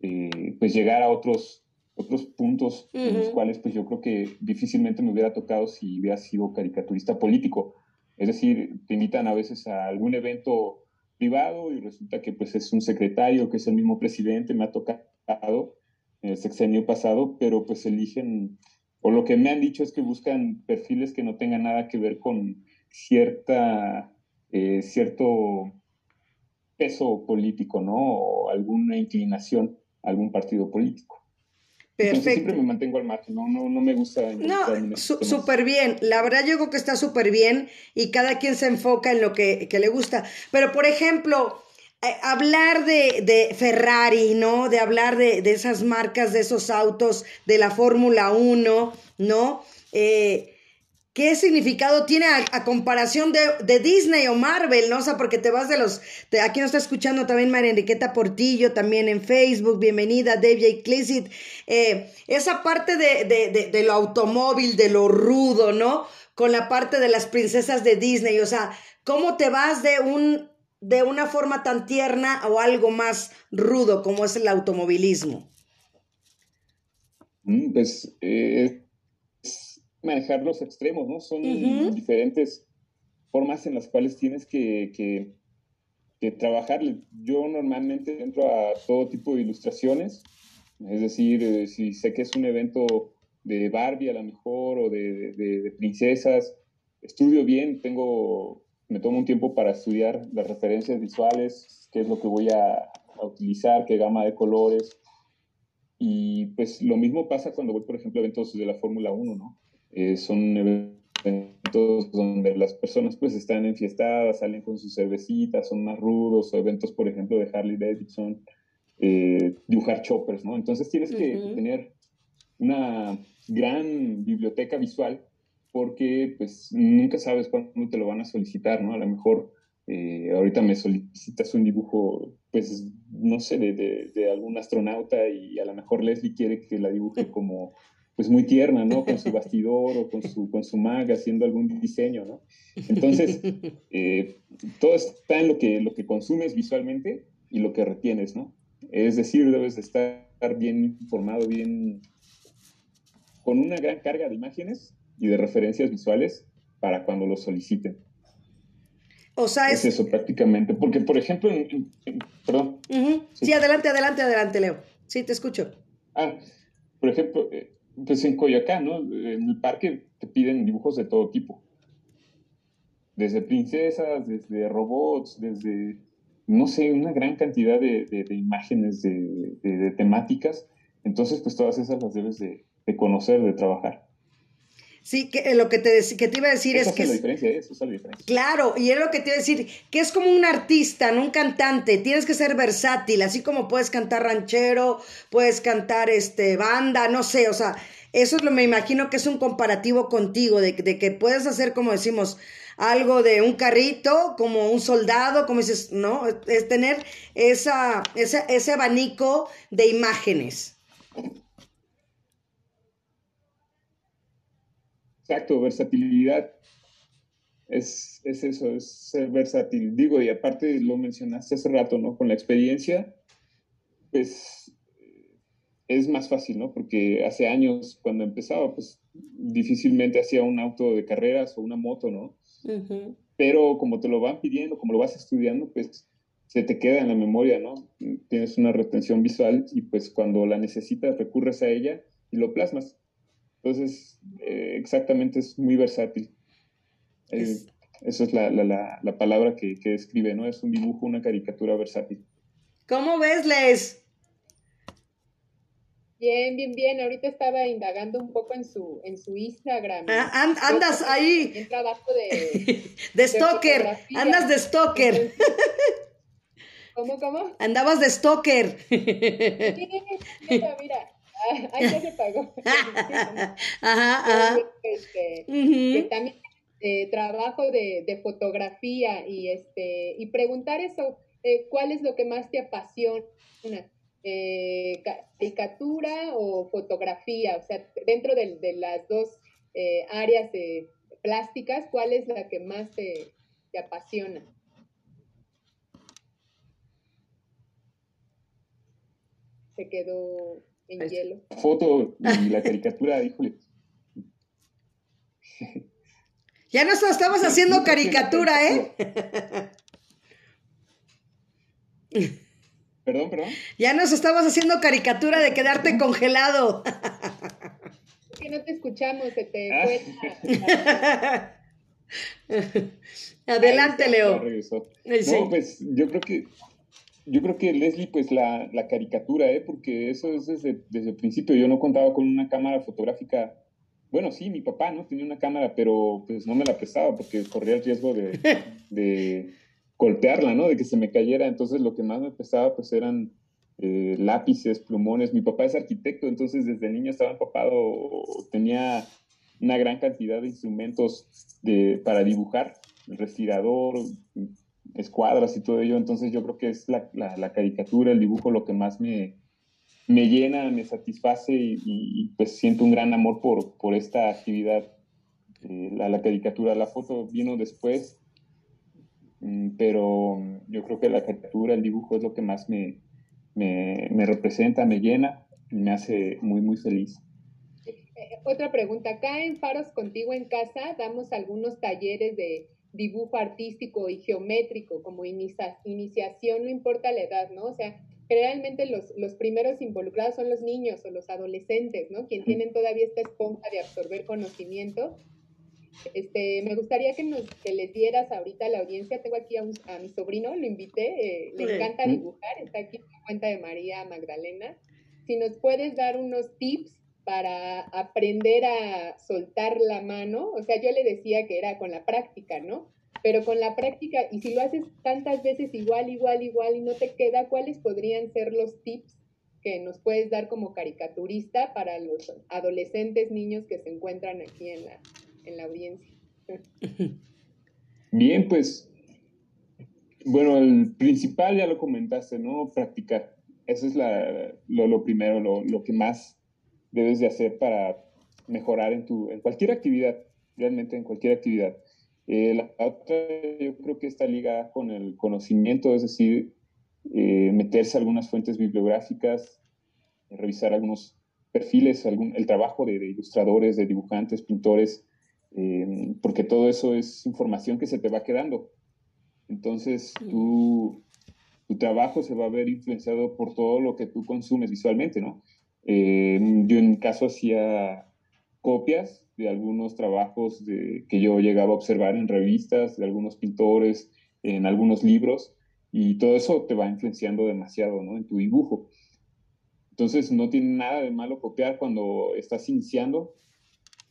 eh, pues llegar a otros, otros puntos en los cuales pues yo creo que difícilmente me hubiera tocado si hubiera sido caricaturista político. Es decir, te invitan a veces a algún evento privado y resulta que pues es un secretario que es el mismo presidente, me ha tocado el sexenio pasado, pero pues eligen, o lo que me han dicho es que buscan perfiles que no tengan nada que ver con cierta, eh, cierto peso político, ¿no? O alguna inclinación a algún partido político. Perfecto. siempre me mantengo al margen, no, no, no me gusta. No, súper bien. La verdad yo creo que está súper bien y cada quien se enfoca en lo que, que le gusta. Pero, por ejemplo, eh, hablar de, de, Ferrari, ¿no? De hablar de, de, esas marcas, de esos autos, de la Fórmula 1, ¿no? Eh, ¿Qué significado tiene a, comparación de, Disney o Marvel? O sea, porque te vas de los... aquí nos está escuchando también María Enriqueta Portillo, también en Facebook, bienvenida, David J. Eh, esa parte de, de, de, lo automóvil, de lo rudo, ¿no? Con la parte de las princesas de Disney, o sea, ¿cómo te vas de un de una forma tan tierna o algo más rudo como es el automovilismo? Mm, pues eh, manejar los extremos, ¿no? Son diferentes formas en las cuales tienes que, que, trabajar. Yo normalmente entro a todo tipo de ilustraciones, es decir, eh, si sé que es un evento de Barbie a lo mejor o de, princesas, estudio bien, tengo, me tomo un tiempo para estudiar las referencias visuales, qué es lo que voy a, a utilizar, qué gama de colores. Y pues lo mismo pasa cuando voy, por ejemplo, a eventos de la Fórmula 1, ¿no? Eh, son eventos donde las personas pues están enfiestadas, salen con sus cervecitas, son más rudos, o eventos, por ejemplo, de Harley Davidson, eh, dibujar choppers, ¿no? Entonces tienes que tener una gran biblioteca visual porque pues nunca sabes cuándo te lo van a solicitar, ¿no? A lo mejor eh, ahorita me solicitas un dibujo, pues no sé, de, de, de, algún astronauta y a lo mejor Leslie quiere que la dibuje como pues muy tierna, ¿no? Con su bastidor o con su, con su mag haciendo algún diseño, ¿no? Entonces, eh, todo está en lo que, lo que consumes visualmente y lo que retienes, ¿no? Es decir, debes de estar bien informado, bien, con una gran carga de imágenes y de referencias visuales para cuando lo soliciten. O sea, es, eso prácticamente, porque por ejemplo, perdón. sí. adelante, adelante, adelante, Leo. Sí, te escucho. Ah, por ejemplo, eh, pues en Coyoacán, ¿no? En el parque te piden dibujos de todo tipo. Desde princesas, desde robots, desde, no sé, una gran cantidad de, imágenes, de, temáticas. Entonces, pues todas esas las debes de, conocer, de trabajar. Sí, que eh, lo que te, que te iba a decir es que... Es la diferencia, eso es la diferencia. Claro, y es lo que te iba a decir, que es como un artista, no un cantante, tienes que ser versátil, así como puedes cantar ranchero, puedes cantar este banda, no sé, o sea, eso es lo me imagino que es un comparativo contigo, de, de que puedes hacer, como decimos, algo de un carrito, como un soldado, como dices, ¿no? Es tener esa, ese, ese abanico de imágenes. Exacto, versatilidad. Es, es, eso, es ser versátil. Digo, y aparte lo mencionaste hace rato, ¿no? Con la experiencia, pues es más fácil, ¿no? Porque hace años, cuando empezaba, pues difícilmente hacía un auto de carreras o una moto, ¿no? Pero como te lo van pidiendo, como lo vas estudiando, pues se te queda en la memoria, ¿no? Tienes una retención visual y pues cuando la necesitas recurres a ella y lo plasmas. Entonces, eh, exactamente es muy versátil. Eh, esa es la, la, la, palabra que, que, describe, ¿no? Es un dibujo, una caricatura versátil. ¿Cómo ves, Les? Bien, bien, bien. Ahorita estaba indagando un poco en su, en su Instagram. Ah, andas ahí. En trabajo de... de stalker. andas de stalker. ¿Cómo, cómo? Andabas de stalker. Sí, mira, Ah, ahí ya se pagó. ajá, ajá. Este, también este, trabajo de, de, fotografía y, este, y preguntar eso, eh, ¿cuál es lo que más te apasiona? Eh, caricatura o fotografía, o sea, dentro de, de las dos eh, áreas de plásticas, ¿cuál es la que más te, te apasiona? Se quedó en hielo. La foto y la caricatura, híjole. Ya nos estabas haciendo caricatura, ¿eh? Perdón, perdón. Ya nos estabas haciendo caricatura de quedarte congelado. Es que no te escuchamos, se te Ah. Adelante, Leo. Eh. No, pues yo creo que yo creo que Leslie, pues la, la caricatura, ¿eh? porque eso es desde, desde el principio. Yo no contaba con una cámara fotográfica. Bueno, sí, mi papá no tenía una cámara, pero pues no me la prestaba porque corría el riesgo de, de golpearla, ¿no? De que se me cayera. Entonces lo que más me prestaba pues eran eh, lápices, plumones. Mi papá es arquitecto, entonces desde niño estaba empapado, tenía una gran cantidad de instrumentos de, para dibujar, el respirador, escuadras y todo ello, entonces yo creo que es la, la, caricatura, el dibujo lo que más me, me llena, me satisface y, pues siento un gran amor por, por esta actividad. Eh, la, la, caricatura, la foto vino después, mm, pero yo creo que la caricatura, el dibujo es lo que más me, me, me representa, me llena y me hace muy, muy feliz. Eh, otra pregunta, acá en Faros Contigo en Casa damos algunos talleres de dibujo artístico y geométrico como inicia, iniciación, no importa la edad, ¿no? O sea, generalmente los, los primeros involucrados son los niños o los adolescentes, ¿no? Quien tienen todavía esta esponja de absorber conocimiento. Este, me gustaría que, nos, que les dieras ahorita a la audiencia, tengo aquí a, un, a mi sobrino, lo invité, eh, le encanta dibujar, está aquí en la cuenta de María Magdalena. Si nos puedes dar unos tips para aprender a soltar la mano, o sea, yo le decía que era con la práctica, ¿no? Pero con la práctica, y si lo haces tantas veces igual, igual, igual, y no te queda, ¿cuáles podrían ser los tips que nos puedes dar como caricaturista para los adolescentes, niños que se encuentran aquí en la, en la audiencia? Bien, pues, bueno, el principal ya lo comentaste, ¿no? Practicar. Eso es lo, primero, lo que más debes de hacer para mejorar en, tu, en cualquier actividad, realmente en cualquier actividad. Eh, la otra, yo creo que está ligada con el conocimiento, es decir, eh, meterse a algunas fuentes bibliográficas, eh, revisar algunos perfiles, algún, el trabajo de, de, ilustradores, de dibujantes, pintores, eh, porque todo eso es información que se te va quedando. Entonces, tú, tu trabajo se va a ver influenciado por todo lo que tú consumes visualmente, ¿no? Eh, yo en mi caso hacía copias de algunos trabajos que yo llegaba a observar en revistas, de algunos pintores, en algunos libros, y todo eso te va influenciando demasiado ¿no? en tu dibujo. Entonces no tiene nada de malo copiar cuando estás iniciando,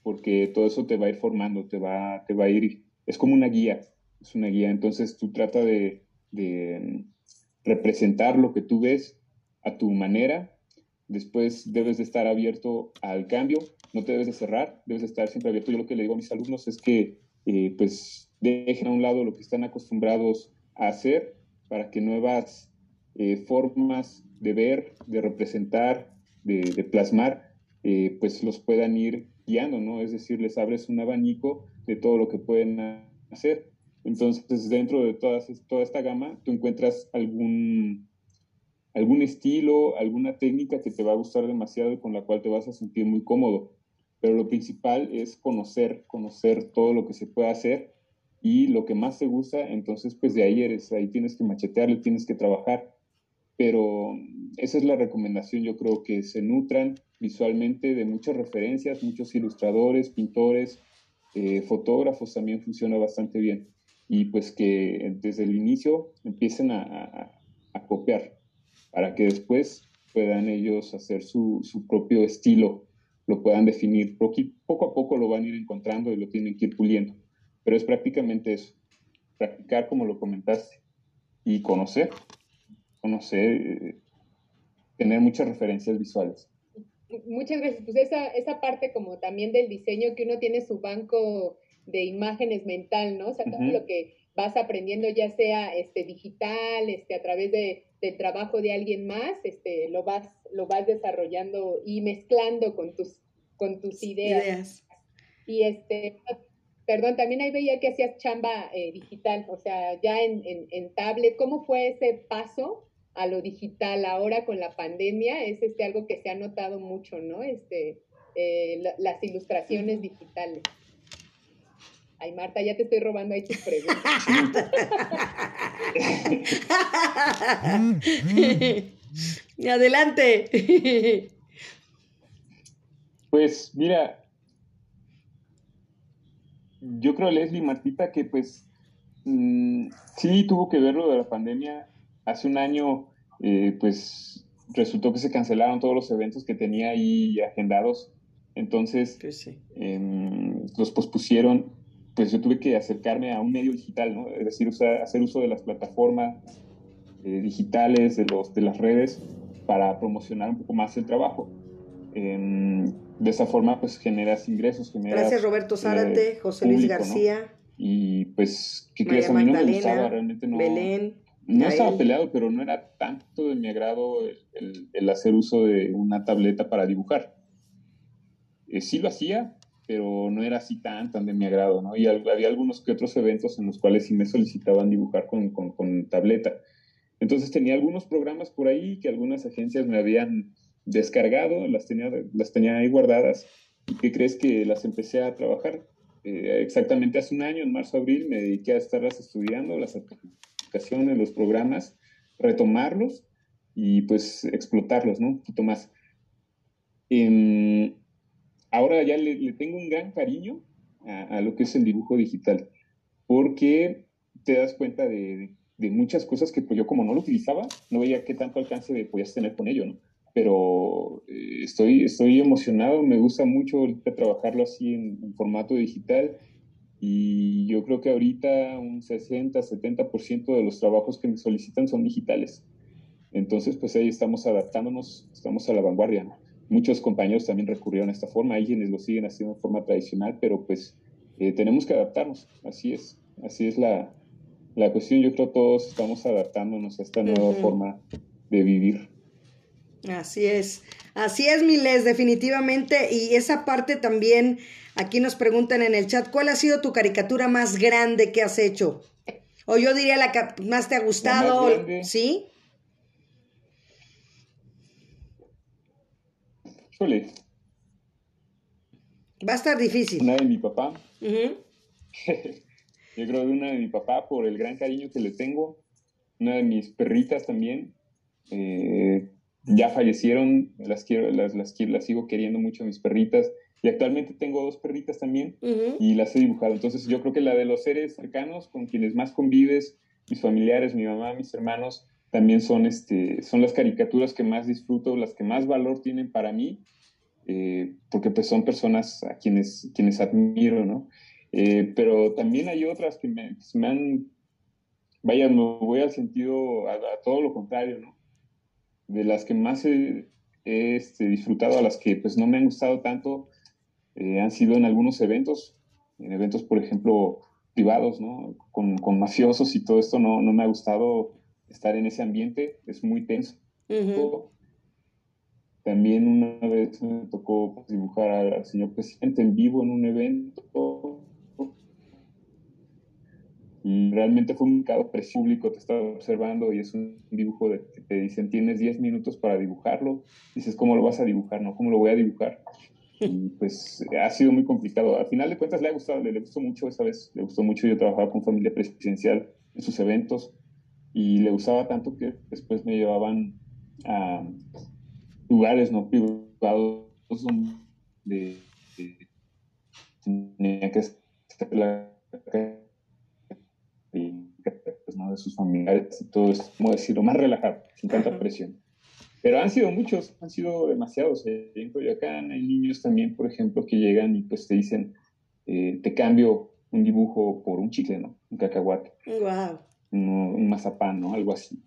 porque todo eso te va a ir formando, te va, te va a ir, es como una guía, es una guía. Entonces tú trata de, de representar lo que tú ves a tu manera después debes de estar abierto al cambio, no te debes de cerrar, debes de estar siempre abierto. Yo lo que le digo a mis alumnos es que eh, pues dejen a un lado lo que están acostumbrados a hacer para que nuevas eh, formas de ver, de representar, de, plasmar, eh, pues los puedan ir guiando, ¿no? Es decir, les abres un abanico de todo lo que pueden hacer. Entonces, dentro de todas, toda esta gama, tú encuentras algún algún estilo, alguna técnica que te va a gustar demasiado y con la cual te vas a sentir muy cómodo. Pero lo principal es conocer, conocer todo lo que se puede hacer y lo que más te gusta, entonces pues de ahí eres, ahí tienes que machetearle, tienes que trabajar. Pero esa es la recomendación, yo creo que se nutran visualmente de muchas referencias, muchos ilustradores, pintores, eh, fotógrafos también funciona bastante bien. Y pues que desde el inicio empiecen a, copiar para que después puedan ellos hacer su, su, propio estilo, lo puedan definir. Poco a poco lo van a ir encontrando y lo tienen que ir puliendo. Pero es prácticamente eso, practicar como lo comentaste y conocer, conocer, eh, tener muchas referencias visuales. Muchas gracias. Pues esa, esa parte como también del diseño, que uno tiene su banco de imágenes mental, ¿no? O sea, todo uh -huh. lo que vas aprendiendo ya sea este digital, este a través de, del trabajo de alguien más, este lo vas lo vas desarrollando y mezclando con tus con tus ideas. ideas. Y este perdón, también ahí veía que hacías chamba eh, digital, o sea, ya en, en, en, tablet, ¿cómo fue ese paso a lo digital ahora con la pandemia es este algo que se ha notado mucho, ¿no? Este, eh, las ilustraciones digitales. Ay, Marta, ya te estoy robando ahí tus preguntas. Adelante. Pues mira, yo creo, Leslie Martita, que pues mm, sí tuvo que ver lo de la pandemia. Hace un año, eh, pues resultó que se cancelaron todos los eventos que tenía ahí agendados. Entonces, em, los pospusieron. Pues yo tuve que acercarme a un medio digital, ¿no? Es decir, hacer uso de las plataformas eh, digitales, de, los, de las redes, para promocionar un poco más el trabajo. Em, de esa forma, pues generas ingresos. Generas, Gracias, Roberto Zárate, eh, José Luis García. Y pues, ¿qué crees? A mí no me gustaba, realmente no. Belén. No estaba peleado, pero no era tanto de mi agrado el, hacer uso de una tableta para dibujar. Eh, sí lo hacía, pero no era así tan, tan de mi agrado, ¿no? Y había algunos que otros eventos en los cuales sí me solicitaban dibujar con, con, con tableta. Entonces tenía algunos programas por ahí que algunas agencias me habían descargado, las tenía, las tenía ahí guardadas. ¿Y qué crees que las empecé a trabajar? Eh, exactamente hace un año, en marzo, abril, me dediqué a estarlas estudiando, las aplicaciones, los programas, retomarlos y pues explotarlos, ¿no? Un poquito más. Em, ahora ya le, tengo un gran cariño a, lo que es el dibujo digital, porque te das cuenta de, de, muchas cosas que pues yo como no lo utilizaba, no veía qué tanto alcance podías tener con ello, ¿no? pero eh, estoy, estoy emocionado, me gusta mucho ahorita trabajarlo así en, formato digital y yo creo que ahorita un 60, 70% de los trabajos que me solicitan son digitales. Entonces, pues ahí estamos adaptándonos, estamos a la vanguardia. Muchos compañeros también recurrieron a esta forma, hay quienes lo siguen haciendo de forma tradicional, pero pues eh, tenemos que adaptarnos, así es, así es la, la cuestión. Yo creo que todos estamos adaptándonos a esta nueva forma de vivir. Así es, así es, Miles, definitivamente. Y esa parte también, aquí nos preguntan en el chat, ¿cuál ha sido tu caricatura más grande que has hecho? O yo diría la que más te ha gustado, ¿sí? Híjole. Va a estar difícil. Una de mi papá. yo creo de una de mi papá por el gran cariño que le tengo. Una de mis perritas también. Eh, ya fallecieron, las quiero, las, las, las, sigo queriendo mucho mis perritas. Y actualmente tengo dos perritas también y las he dibujado. Entonces yo creo que la de los seres cercanos con quienes más convives, mis familiares, mi mamá, mis hermanos, también son, este, son las caricaturas que más disfruto, las que más valor tienen para mí, eh, porque pues son personas a quienes, quienes admiro, ¿no? Eh, pero también hay otras que me, me, han, vaya, me voy al sentido, a todo lo contrario, ¿no? de las que más he, este, disfrutado, a las que pues no me han gustado tanto, eh, han sido en algunos eventos, en eventos, por ejemplo, privados, ¿no? Con, con mafiosos y todo esto, no, no, me ha gustado estar en ese ambiente, es muy tenso. También una vez me tocó pues, dibujar al señor presidente en vivo en un evento y realmente fue un caso público, te estaba observando y es un dibujo de, que te dicen tienes 10 minutos para dibujarlo. Dices, ¿cómo lo vas a dibujar? No, ¿cómo lo voy a dibujar? Y pues ha sido muy complicado. Al final de cuentas le ha gustado, le, le gustó mucho esa vez, le gustó mucho. Yo trabajaba con familia presidencial en sus eventos y le gustaba tanto que después me llevaban a lugares no privados donde tenía que estar la pues, ¿no? de sus familiares y todo es, como decirlo, más relajado, sin tanta presión. Pero han sido muchos, han sido demasiados. Eh. En Coyoacán hay niños también, por ejemplo, que llegan y pues te dicen, eh, te cambio un dibujo por un chicle, ¿no? Un cacahuate. Wow. Un, mazapán, ¿no? Algo así.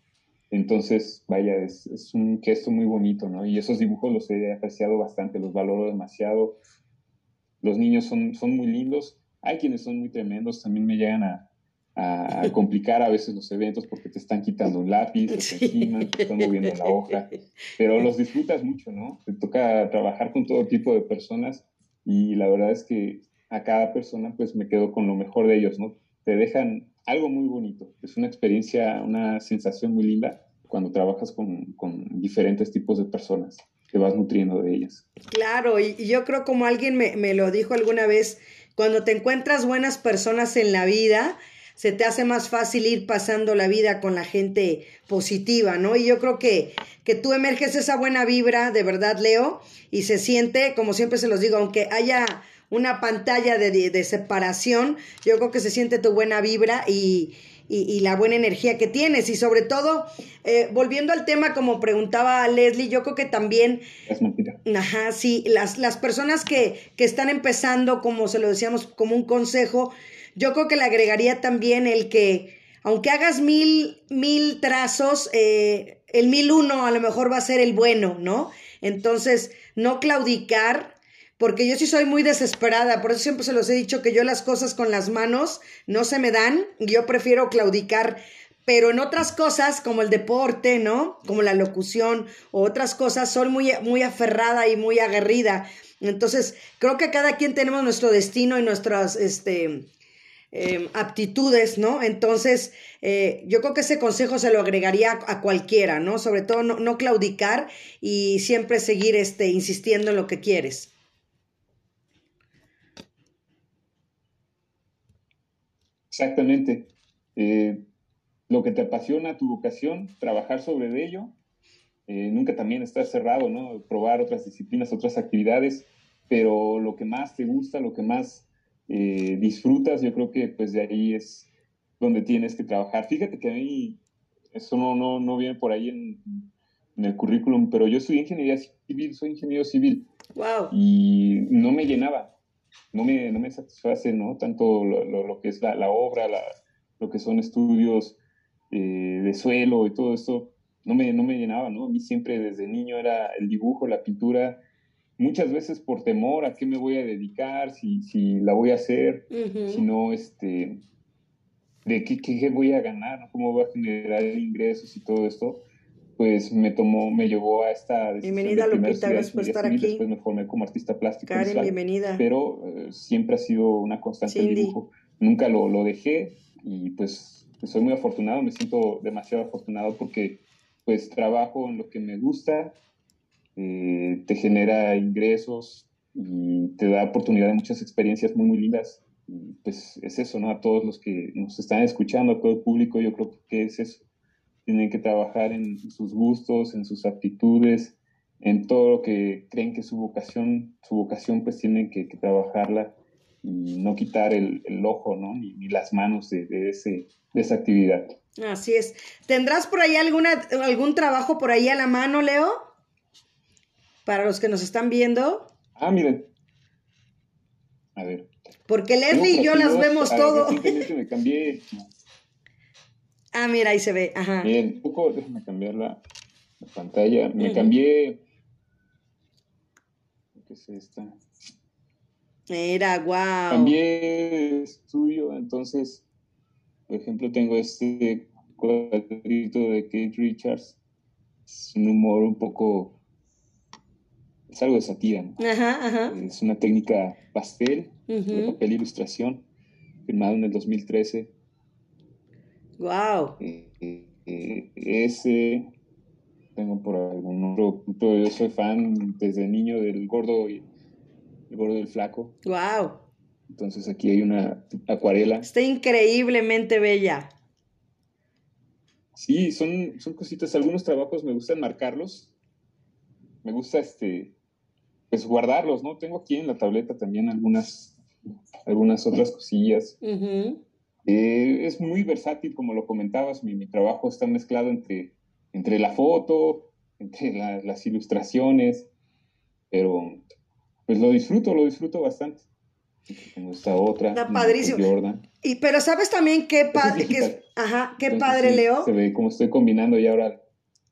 Entonces, vaya, es, es, un gesto muy bonito, ¿no? Y esos dibujos los he apreciado bastante, los valoro demasiado. Los niños son, son muy lindos. Hay quienes son muy tremendos, también me llegan a, a, complicar a veces los eventos porque te están quitando un lápiz, te encima, te están moviendo la hoja, pero los disfrutas mucho, ¿no? Te toca trabajar con todo tipo de personas y la verdad es que a cada persona pues me quedo con lo mejor de ellos, ¿no? Te dejan algo muy bonito, es una experiencia, una sensación muy linda cuando trabajas con, diferentes tipos de personas, te vas nutriendo de ellas. Claro, y, yo creo como alguien me, me lo dijo alguna vez, cuando te encuentras buenas personas en la vida, se te hace más fácil ir pasando la vida con la gente positiva, ¿no? Y yo creo que, que tú emerges esa buena vibra, de verdad, Leo, y se siente, como siempre se los digo, aunque haya una pantalla de, de separación, yo creo que se siente tu buena vibra y, y, la buena energía que tienes. Y sobre todo, eh, volviendo al tema, como preguntaba Leslie, yo creo que también... Es mentira. Ajá, sí, las, las personas que, que están empezando, como se lo decíamos, como un consejo, yo creo que le agregaría también el que, aunque hagas mil, mil trazos, eh, el mil uno a lo mejor va a ser el bueno, ¿no? Entonces, no claudicar, porque yo sí soy muy desesperada, por eso siempre se los he dicho que yo las cosas con las manos no se me dan, yo prefiero claudicar, pero en otras cosas como el deporte, ¿no? Como la locución o otras cosas, soy muy, muy aferrada y muy aguerrida. Entonces, creo que cada quien tenemos nuestro destino y nuestras, este, Em, aptitudes, ¿no? Entonces, eh, yo creo que ese consejo se lo agregaría a, cualquiera, ¿no? Sobre todo no, claudicar y siempre seguir este, insistiendo en lo que quieres. Exactamente. Eh, lo que te apasiona, tu vocación, trabajar sobre ello. Eh, nunca también estar cerrado, ¿no? Probar otras disciplinas, otras actividades, pero lo que más te gusta, lo que más eh, disfrutas, yo creo que pues de ahí es donde tienes que trabajar. Fíjate que a mí eso no, no, no viene por ahí en, en el currículum, pero yo soy ingeniería civil, soy ingeniero civil. Wow. Y no me llenaba, no me, no me satisface, ¿no? Tanto lo, lo, que es la, la obra, la, lo que son estudios eh, de suelo y todo esto, no me, no me llenaba, ¿no? A mí siempre desde niño era el dibujo, la pintura, muchas veces por temor a qué me voy a dedicar, si, si la voy a hacer, si no, este, de qué, qué, voy a ganar, cómo voy a generar ingresos y todo esto, pues me tomó, me llevó a esta Bienvenida Lupita, gracias por estar aquí. Después me formé como artista plástico. Karen, bienvenida. Pero eh, siempre ha sido una constante el dibujo. Nunca lo, lo dejé y pues, pues soy muy afortunado, me siento demasiado afortunado porque pues trabajo en lo que me gusta, eh, te genera ingresos y te da oportunidad de muchas experiencias muy, muy lindas. pues es eso, ¿no? A todos los que nos están escuchando, a todo el público, yo creo que es eso. Tienen que trabajar en sus gustos, en sus aptitudes, en todo lo que creen que su vocación, su vocación pues tienen que, trabajarla y no quitar el, ojo, ¿no? Ni, las manos de, de, ese, de esa actividad. Así es. ¿Tendrás por ahí alguna, algún trabajo por ahí a la mano, Leo? para los que nos están viendo. Ah, miren. A ver. Porque Leslie y yo las vemos todo. me cambié. Ah, mira, ahí se ve. Ajá. Bien, un poco, déjame cambiar la, pantalla. Me cambié. ¿Qué es esta? Mira, wow. Cambié estudio, entonces, por ejemplo, tengo este cuadrito de Kate Richards. Es un humor un poco es algo de satira. Es una técnica pastel, de papel ilustración, firmado en el 2013. Wow. Eh, ese tengo por algún otro yo soy fan desde niño del gordo y el gordo del flaco. Wow. Entonces aquí hay una acuarela. Está increíblemente bella. Sí, son, son cositas. Algunos trabajos me gustan marcarlos. Me gusta este pues guardarlos, ¿no? Tengo aquí en la tableta también algunas, algunas otras cosillas. Eh, es muy versátil, como lo comentabas, mi, trabajo está mezclado entre, entre la foto, entre las ilustraciones, pero pues lo disfruto, lo disfruto bastante. Como esta otra. Está padrísimo. Y, pero sabes también qué padre, ajá, qué padre, Leo. Se ve como estoy combinando ya ahora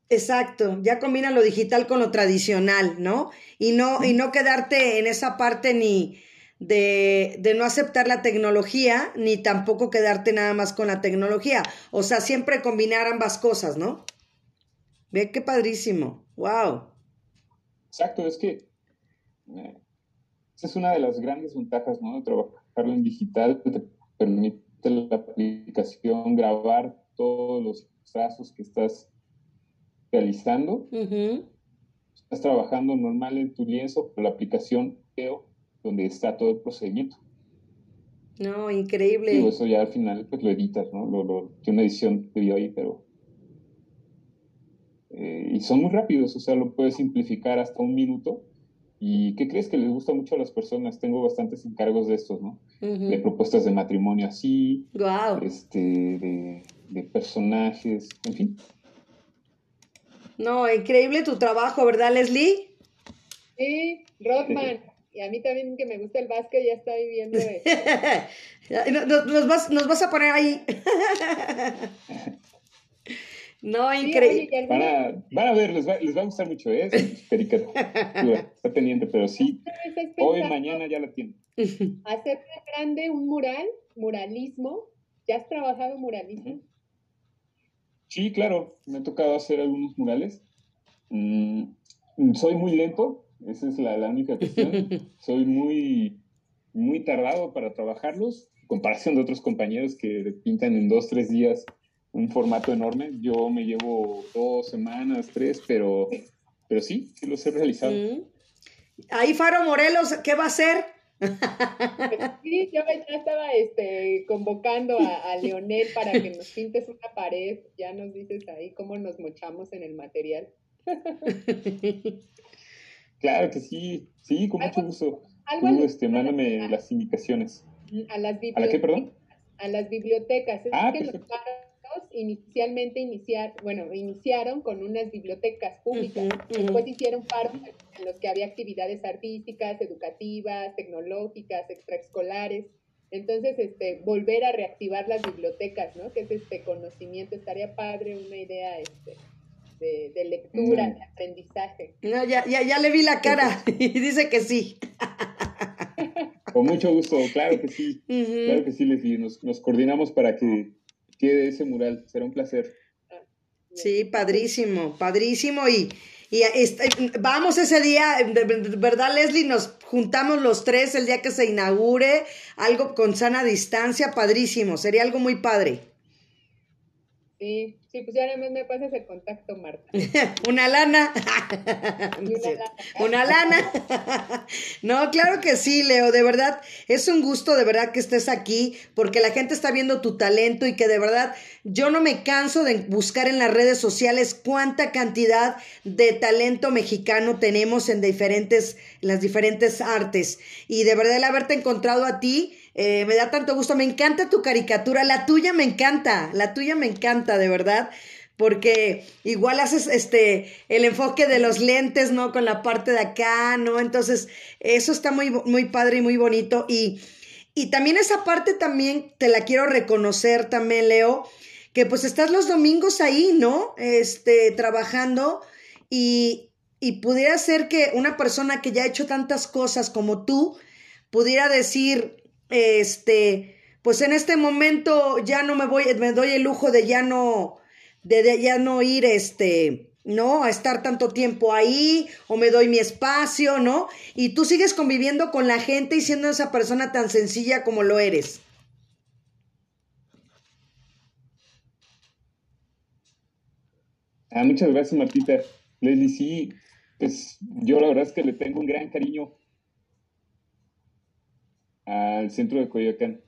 Exacto, ya combina lo digital con lo tradicional, ¿no? Y no, y no quedarte en esa parte ni de, de, no aceptar la tecnología, ni tampoco quedarte nada más con la tecnología. O sea, siempre combinar ambas cosas, ¿no? Ve qué padrísimo. Wow. Exacto, es que eh, esa es una de las grandes ventajas, ¿no? De trabajarlo en digital, te permite la aplicación grabar todos los trazos que estás realizando. Estás trabajando normal en tu lienzo con la aplicación donde está todo el procedimiento. No, increíble. eso ya al final pues lo editas, ¿no? Lo, lo, tiene una edición de video ahí, pero... Eh, y son muy rápidos, o sea, lo puedes simplificar hasta un minuto. ¿Y qué crees que les gusta mucho a las personas? Tengo bastantes encargos de estos, ¿no? De propuestas de matrimonio así, wow. este, de, de personajes, en fin. No, increíble tu trabajo, ¿verdad, Leslie? Sí, Rodman. Y a mí también que me gusta el básquet, ya está viviendo de... nos, vas, nos vas a poner ahí. no, increíble. van, a, ver, les va, les va a gustar mucho, ¿eh? está pendiente, pero sí, hoy, mañana ya la tienen. Hacer grande un mural, muralismo. ¿Ya has trabajado muralismo? Sí, claro, me ha tocado hacer algunos murales. Mm, soy muy lento, esa es la, única cuestión. soy muy, muy tardado para trabajarlos, en comparación de otros compañeros que pintan en dos, tres días un formato enorme. Yo me llevo dos semanas, tres, pero, pero sí, sí los he realizado. Mm. Ahí Faro Morelos, ¿qué va a hacer? Sí, yo ya estaba este, convocando a, Leonel para que nos pintes una pared. Ya nos dices ahí cómo nos mochamos en el material. Claro que sí, sí, con mucho gusto. Tú, este, mándame las indicaciones. A las bibliotecas. ¿A la qué, perdón? A las bibliotecas. Es ah, que inicialmente iniciar, bueno, iniciaron con unas bibliotecas públicas, después hicieron parte en los que había actividades artísticas, educativas, tecnológicas, extraescolares. Entonces, este, volver a reactivar las bibliotecas, ¿no? Que es este conocimiento, estaría padre, una idea este, de, lectura, de aprendizaje. No, ya, ya, ya le vi la cara y dice que sí. Con mucho gusto, claro que sí. Claro que sí, Leslie. Nos, nos coordinamos para que quede ese mural. Será un placer. Sí, padrísimo, padrísimo. Y, y este, vamos ese día, ¿verdad, Leslie? Nos juntamos los tres el día que se inaugure, algo con sana distancia, padrísimo. Sería algo muy padre. Sí, sí, pues ya además me pasas el contacto, Marta. una lana. una lana. no, claro que sí, Leo, de verdad, es un gusto de verdad que estés aquí, porque la gente está viendo tu talento y que de verdad yo no me canso de buscar en las redes sociales cuánta cantidad de talento mexicano tenemos en diferentes, en las diferentes artes. Y de verdad el haberte encontrado a ti, eh, me da tanto gusto, me encanta tu caricatura, la tuya me encanta, la tuya me encanta, de verdad, porque igual haces este el enfoque de los lentes, ¿no? Con la parte de acá, ¿no? Entonces, eso está muy, muy padre y muy bonito. Y, y también esa parte también te la quiero reconocer también, Leo, que pues estás los domingos ahí, ¿no? Este, trabajando y, y pudiera ser que una persona que ya ha hecho tantas cosas como tú pudiera decir, este, pues en este momento ya no me voy, me doy el lujo de ya no, de, ya no ir, este, ¿no? A estar tanto tiempo ahí, o me doy mi espacio, ¿no? Y tú sigues conviviendo con la gente y siendo esa persona tan sencilla como lo eres. Ah, muchas gracias, Martita. Leslie, sí, pues yo la verdad es que le tengo un gran cariño al centro de Coyoacán.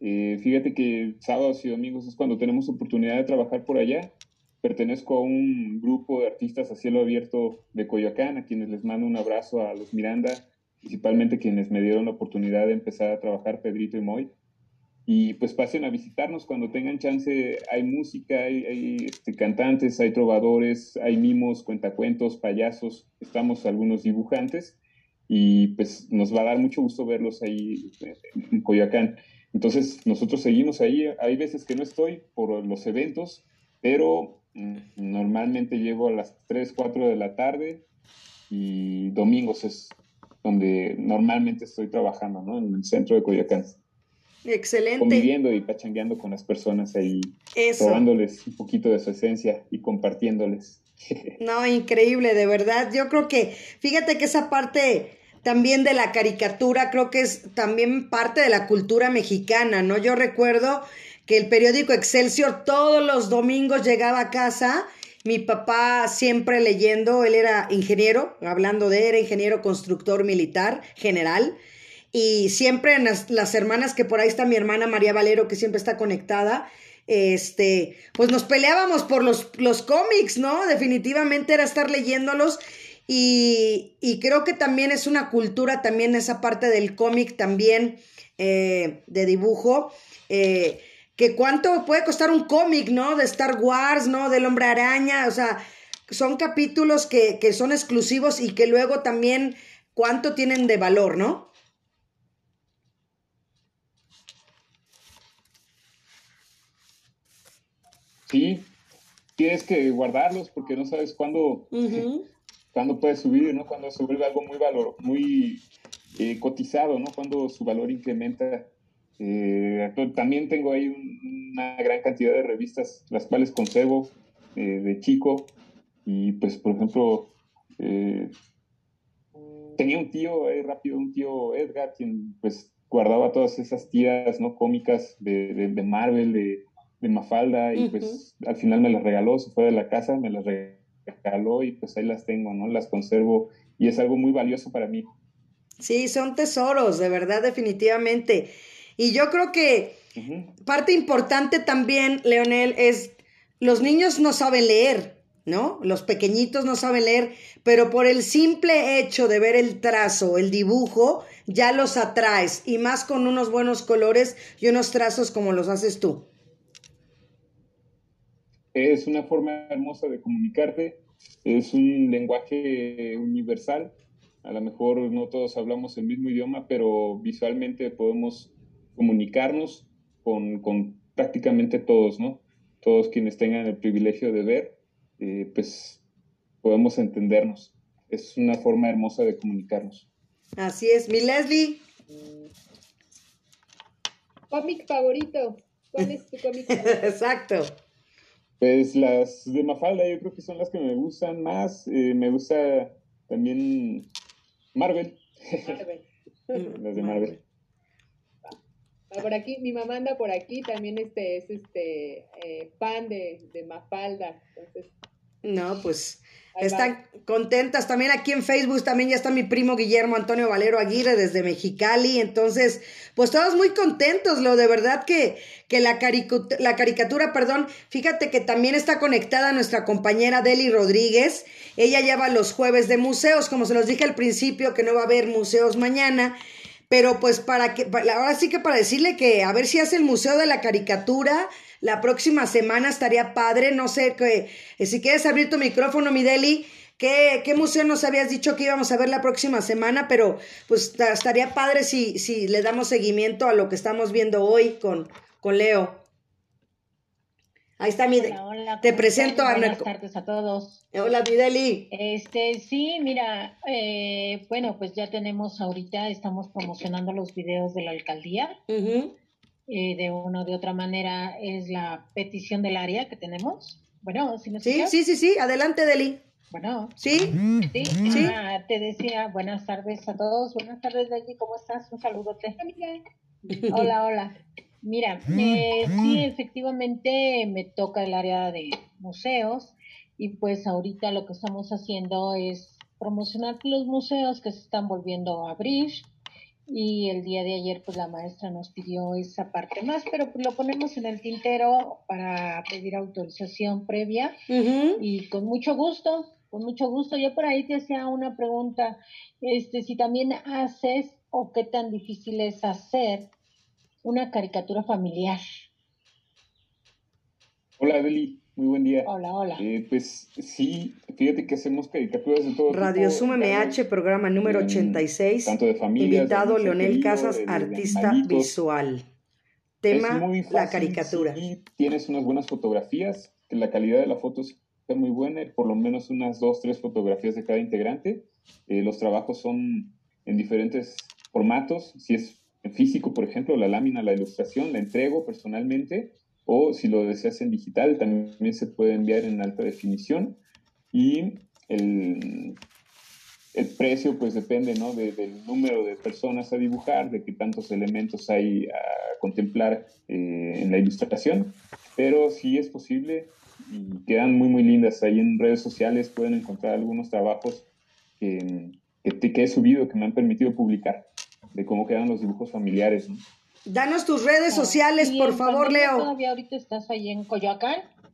Eh, fíjate que sábados y domingos es cuando tenemos oportunidad de trabajar por allá. Pertenezco a un grupo de artistas a cielo abierto de Coyoacán, a quienes les mando un abrazo a los Miranda, principalmente quienes me dieron la oportunidad de empezar a trabajar, Pedrito y Moy. Y pues pasen a visitarnos cuando tengan chance. Hay música, hay, este, cantantes, hay trovadores, hay mimos, cuentacuentos, payasos, estamos algunos dibujantes y pues nos va a dar mucho gusto verlos ahí en Coyoacán. Entonces nosotros seguimos ahí, hay veces que no estoy por los eventos, pero mm, normalmente llego a las 3, 4 de la tarde y domingos es donde normalmente estoy trabajando, ¿no? En el centro de Coyoacán. Excelente. Conviviendo y pachangueando con las personas ahí, probándoles un poquito de su esencia y compartiéndoles. No, increíble, de verdad. Yo creo que, fíjate que esa parte también de la caricatura, creo que es también parte de la cultura mexicana, ¿no? Yo recuerdo que el periódico Excelsior todos los domingos llegaba a casa mi papá siempre leyendo, él era ingeniero, hablando de, era ingeniero constructor militar general. Y siempre las, las hermanas, que por ahí está mi hermana María Valero, que siempre está conectada, este, pues nos peleábamos por los, los cómics, ¿no? Definitivamente era estar leyéndolos y, y, creo que también es una cultura, también esa parte del cómic también eh, de dibujo, eh, que cuánto puede costar un cómic, ¿no? De Star Wars, ¿no? Del hombre araña, o sea, son capítulos que, que son exclusivos y que luego también cuánto tienen de valor, ¿no? Sí, tienes que guardarlos porque no sabes cuándo, cuándo puede subir, ¿no? Cuando se vuelve algo muy valor, muy eh, cotizado, ¿no? Cuando su valor incrementa. Eh, también tengo ahí una gran cantidad de revistas, las cuales conservo eh, de chico. Y pues, por ejemplo, tenía un tío, rápido, un tío Edgar, quien pues guardaba todas esas tiras, ¿no? Cómicas de, de Marvel, de de Mafalda y pues al final me las regaló, se fue de la casa, me las regaló y pues ahí las tengo, ¿no? Las conservo y es algo muy valioso para mí. Sí, son tesoros, de verdad, definitivamente. Y yo creo que parte importante también, Leonel, es los niños no saben leer, ¿no? Los pequeñitos no saben leer, pero por el simple hecho de ver el trazo, el dibujo, ya los atraes, y más con unos buenos colores y unos trazos como los haces tú es una forma hermosa de comunicarte, es un lenguaje universal. A lo mejor no todos hablamos el mismo idioma, pero visualmente podemos comunicarnos con, prácticamente todos, ¿no? Todos quienes tengan el privilegio de ver, eh, pues podemos entendernos. Es una forma hermosa de comunicarnos. Así es, mi Leslie. Cómic favorito. ¿Cuál es tu cómic Exacto. Pues las de Mafalda yo creo que son las que me gustan más. Eh, me gusta también Marvel. las de Marvel. Ah, por aquí, mi mamá anda por aquí, también este es este eh, fan de, de Mafalda. Entonces, no, pues están contentas. También aquí en Facebook también ya está mi primo Guillermo Antonio Valero Aguirre desde Mexicali. Entonces, pues todos muy contentos. Lo de verdad que, que la, la caricatura, perdón, fíjate que también está conectada nuestra compañera Deli Rodríguez. Ella lleva los jueves de museos, como se los dije al principio, que no va a haber museos mañana. Pero pues para que, ahora sí que para decirle que a ver si hace el Museo de la Caricatura la próxima semana estaría padre. No sé, que, eh, si quieres abrir tu micrófono, mi Deli. ¿Qué, ¿Qué, museo nos habías dicho que íbamos a ver la próxima semana? Pero pues estaría padre si, si le damos seguimiento a lo que estamos viendo hoy con, con Leo. Ahí está mi. Hola, Te presento a Buenas tardes a todos. Hola, Mideli. Este, sí, mira, eh, bueno, pues ya tenemos ahorita, estamos promocionando los videos de la alcaldía. Eh, de una o de otra manera es la petición del área que tenemos. Bueno, si Sí, sí, sí, sí, adelante, Deli. Bueno. Sí. Sí, ¿Sí? Ah, te decía buenas tardes a todos. Buenas tardes, Deli, ¿cómo estás? Un saludote. Hola, hola. Mira, eh, sí, efectivamente me toca el área de museos y pues ahorita lo que estamos haciendo es promocionar los museos que se están volviendo a abrir y el día de ayer pues la maestra nos pidió esa parte más, pero pues, lo ponemos en el tintero para pedir autorización previa y con mucho gusto, con mucho gusto. Yo por ahí te hacía una pregunta, este, si también haces o qué tan difícil es hacer una caricatura familiar. Hola, Deli. Muy buen día. Hola, hola. Eh, pues sí, fíjate que hacemos caricaturas de todo Radio Sum MH, programa número 86. Tanto de familia. Invitado Leonel Casas, artista visual. Tema, la caricatura. Sí, tienes unas buenas fotografías, que la calidad de la foto está muy buena, por lo menos unas dos, tres fotografías de cada integrante. Eh, los trabajos son en diferentes formatos. Si es en físico, por ejemplo, la lámina, la ilustración, la entrego personalmente o si lo deseas en digital, también se puede enviar en alta definición y el, el precio pues depende ¿no? del número de personas a dibujar, de qué tantos elementos hay a contemplar eh, en la ilustración, pero sí es posible y quedan muy muy lindas. Ahí en redes sociales pueden encontrar algunos trabajos que, que, he subido, que me han permitido publicar, de cómo quedan los dibujos familiares. Danos tus redes sociales, por favor, Leo. Todavía ahorita estás ahí en Coyoacán.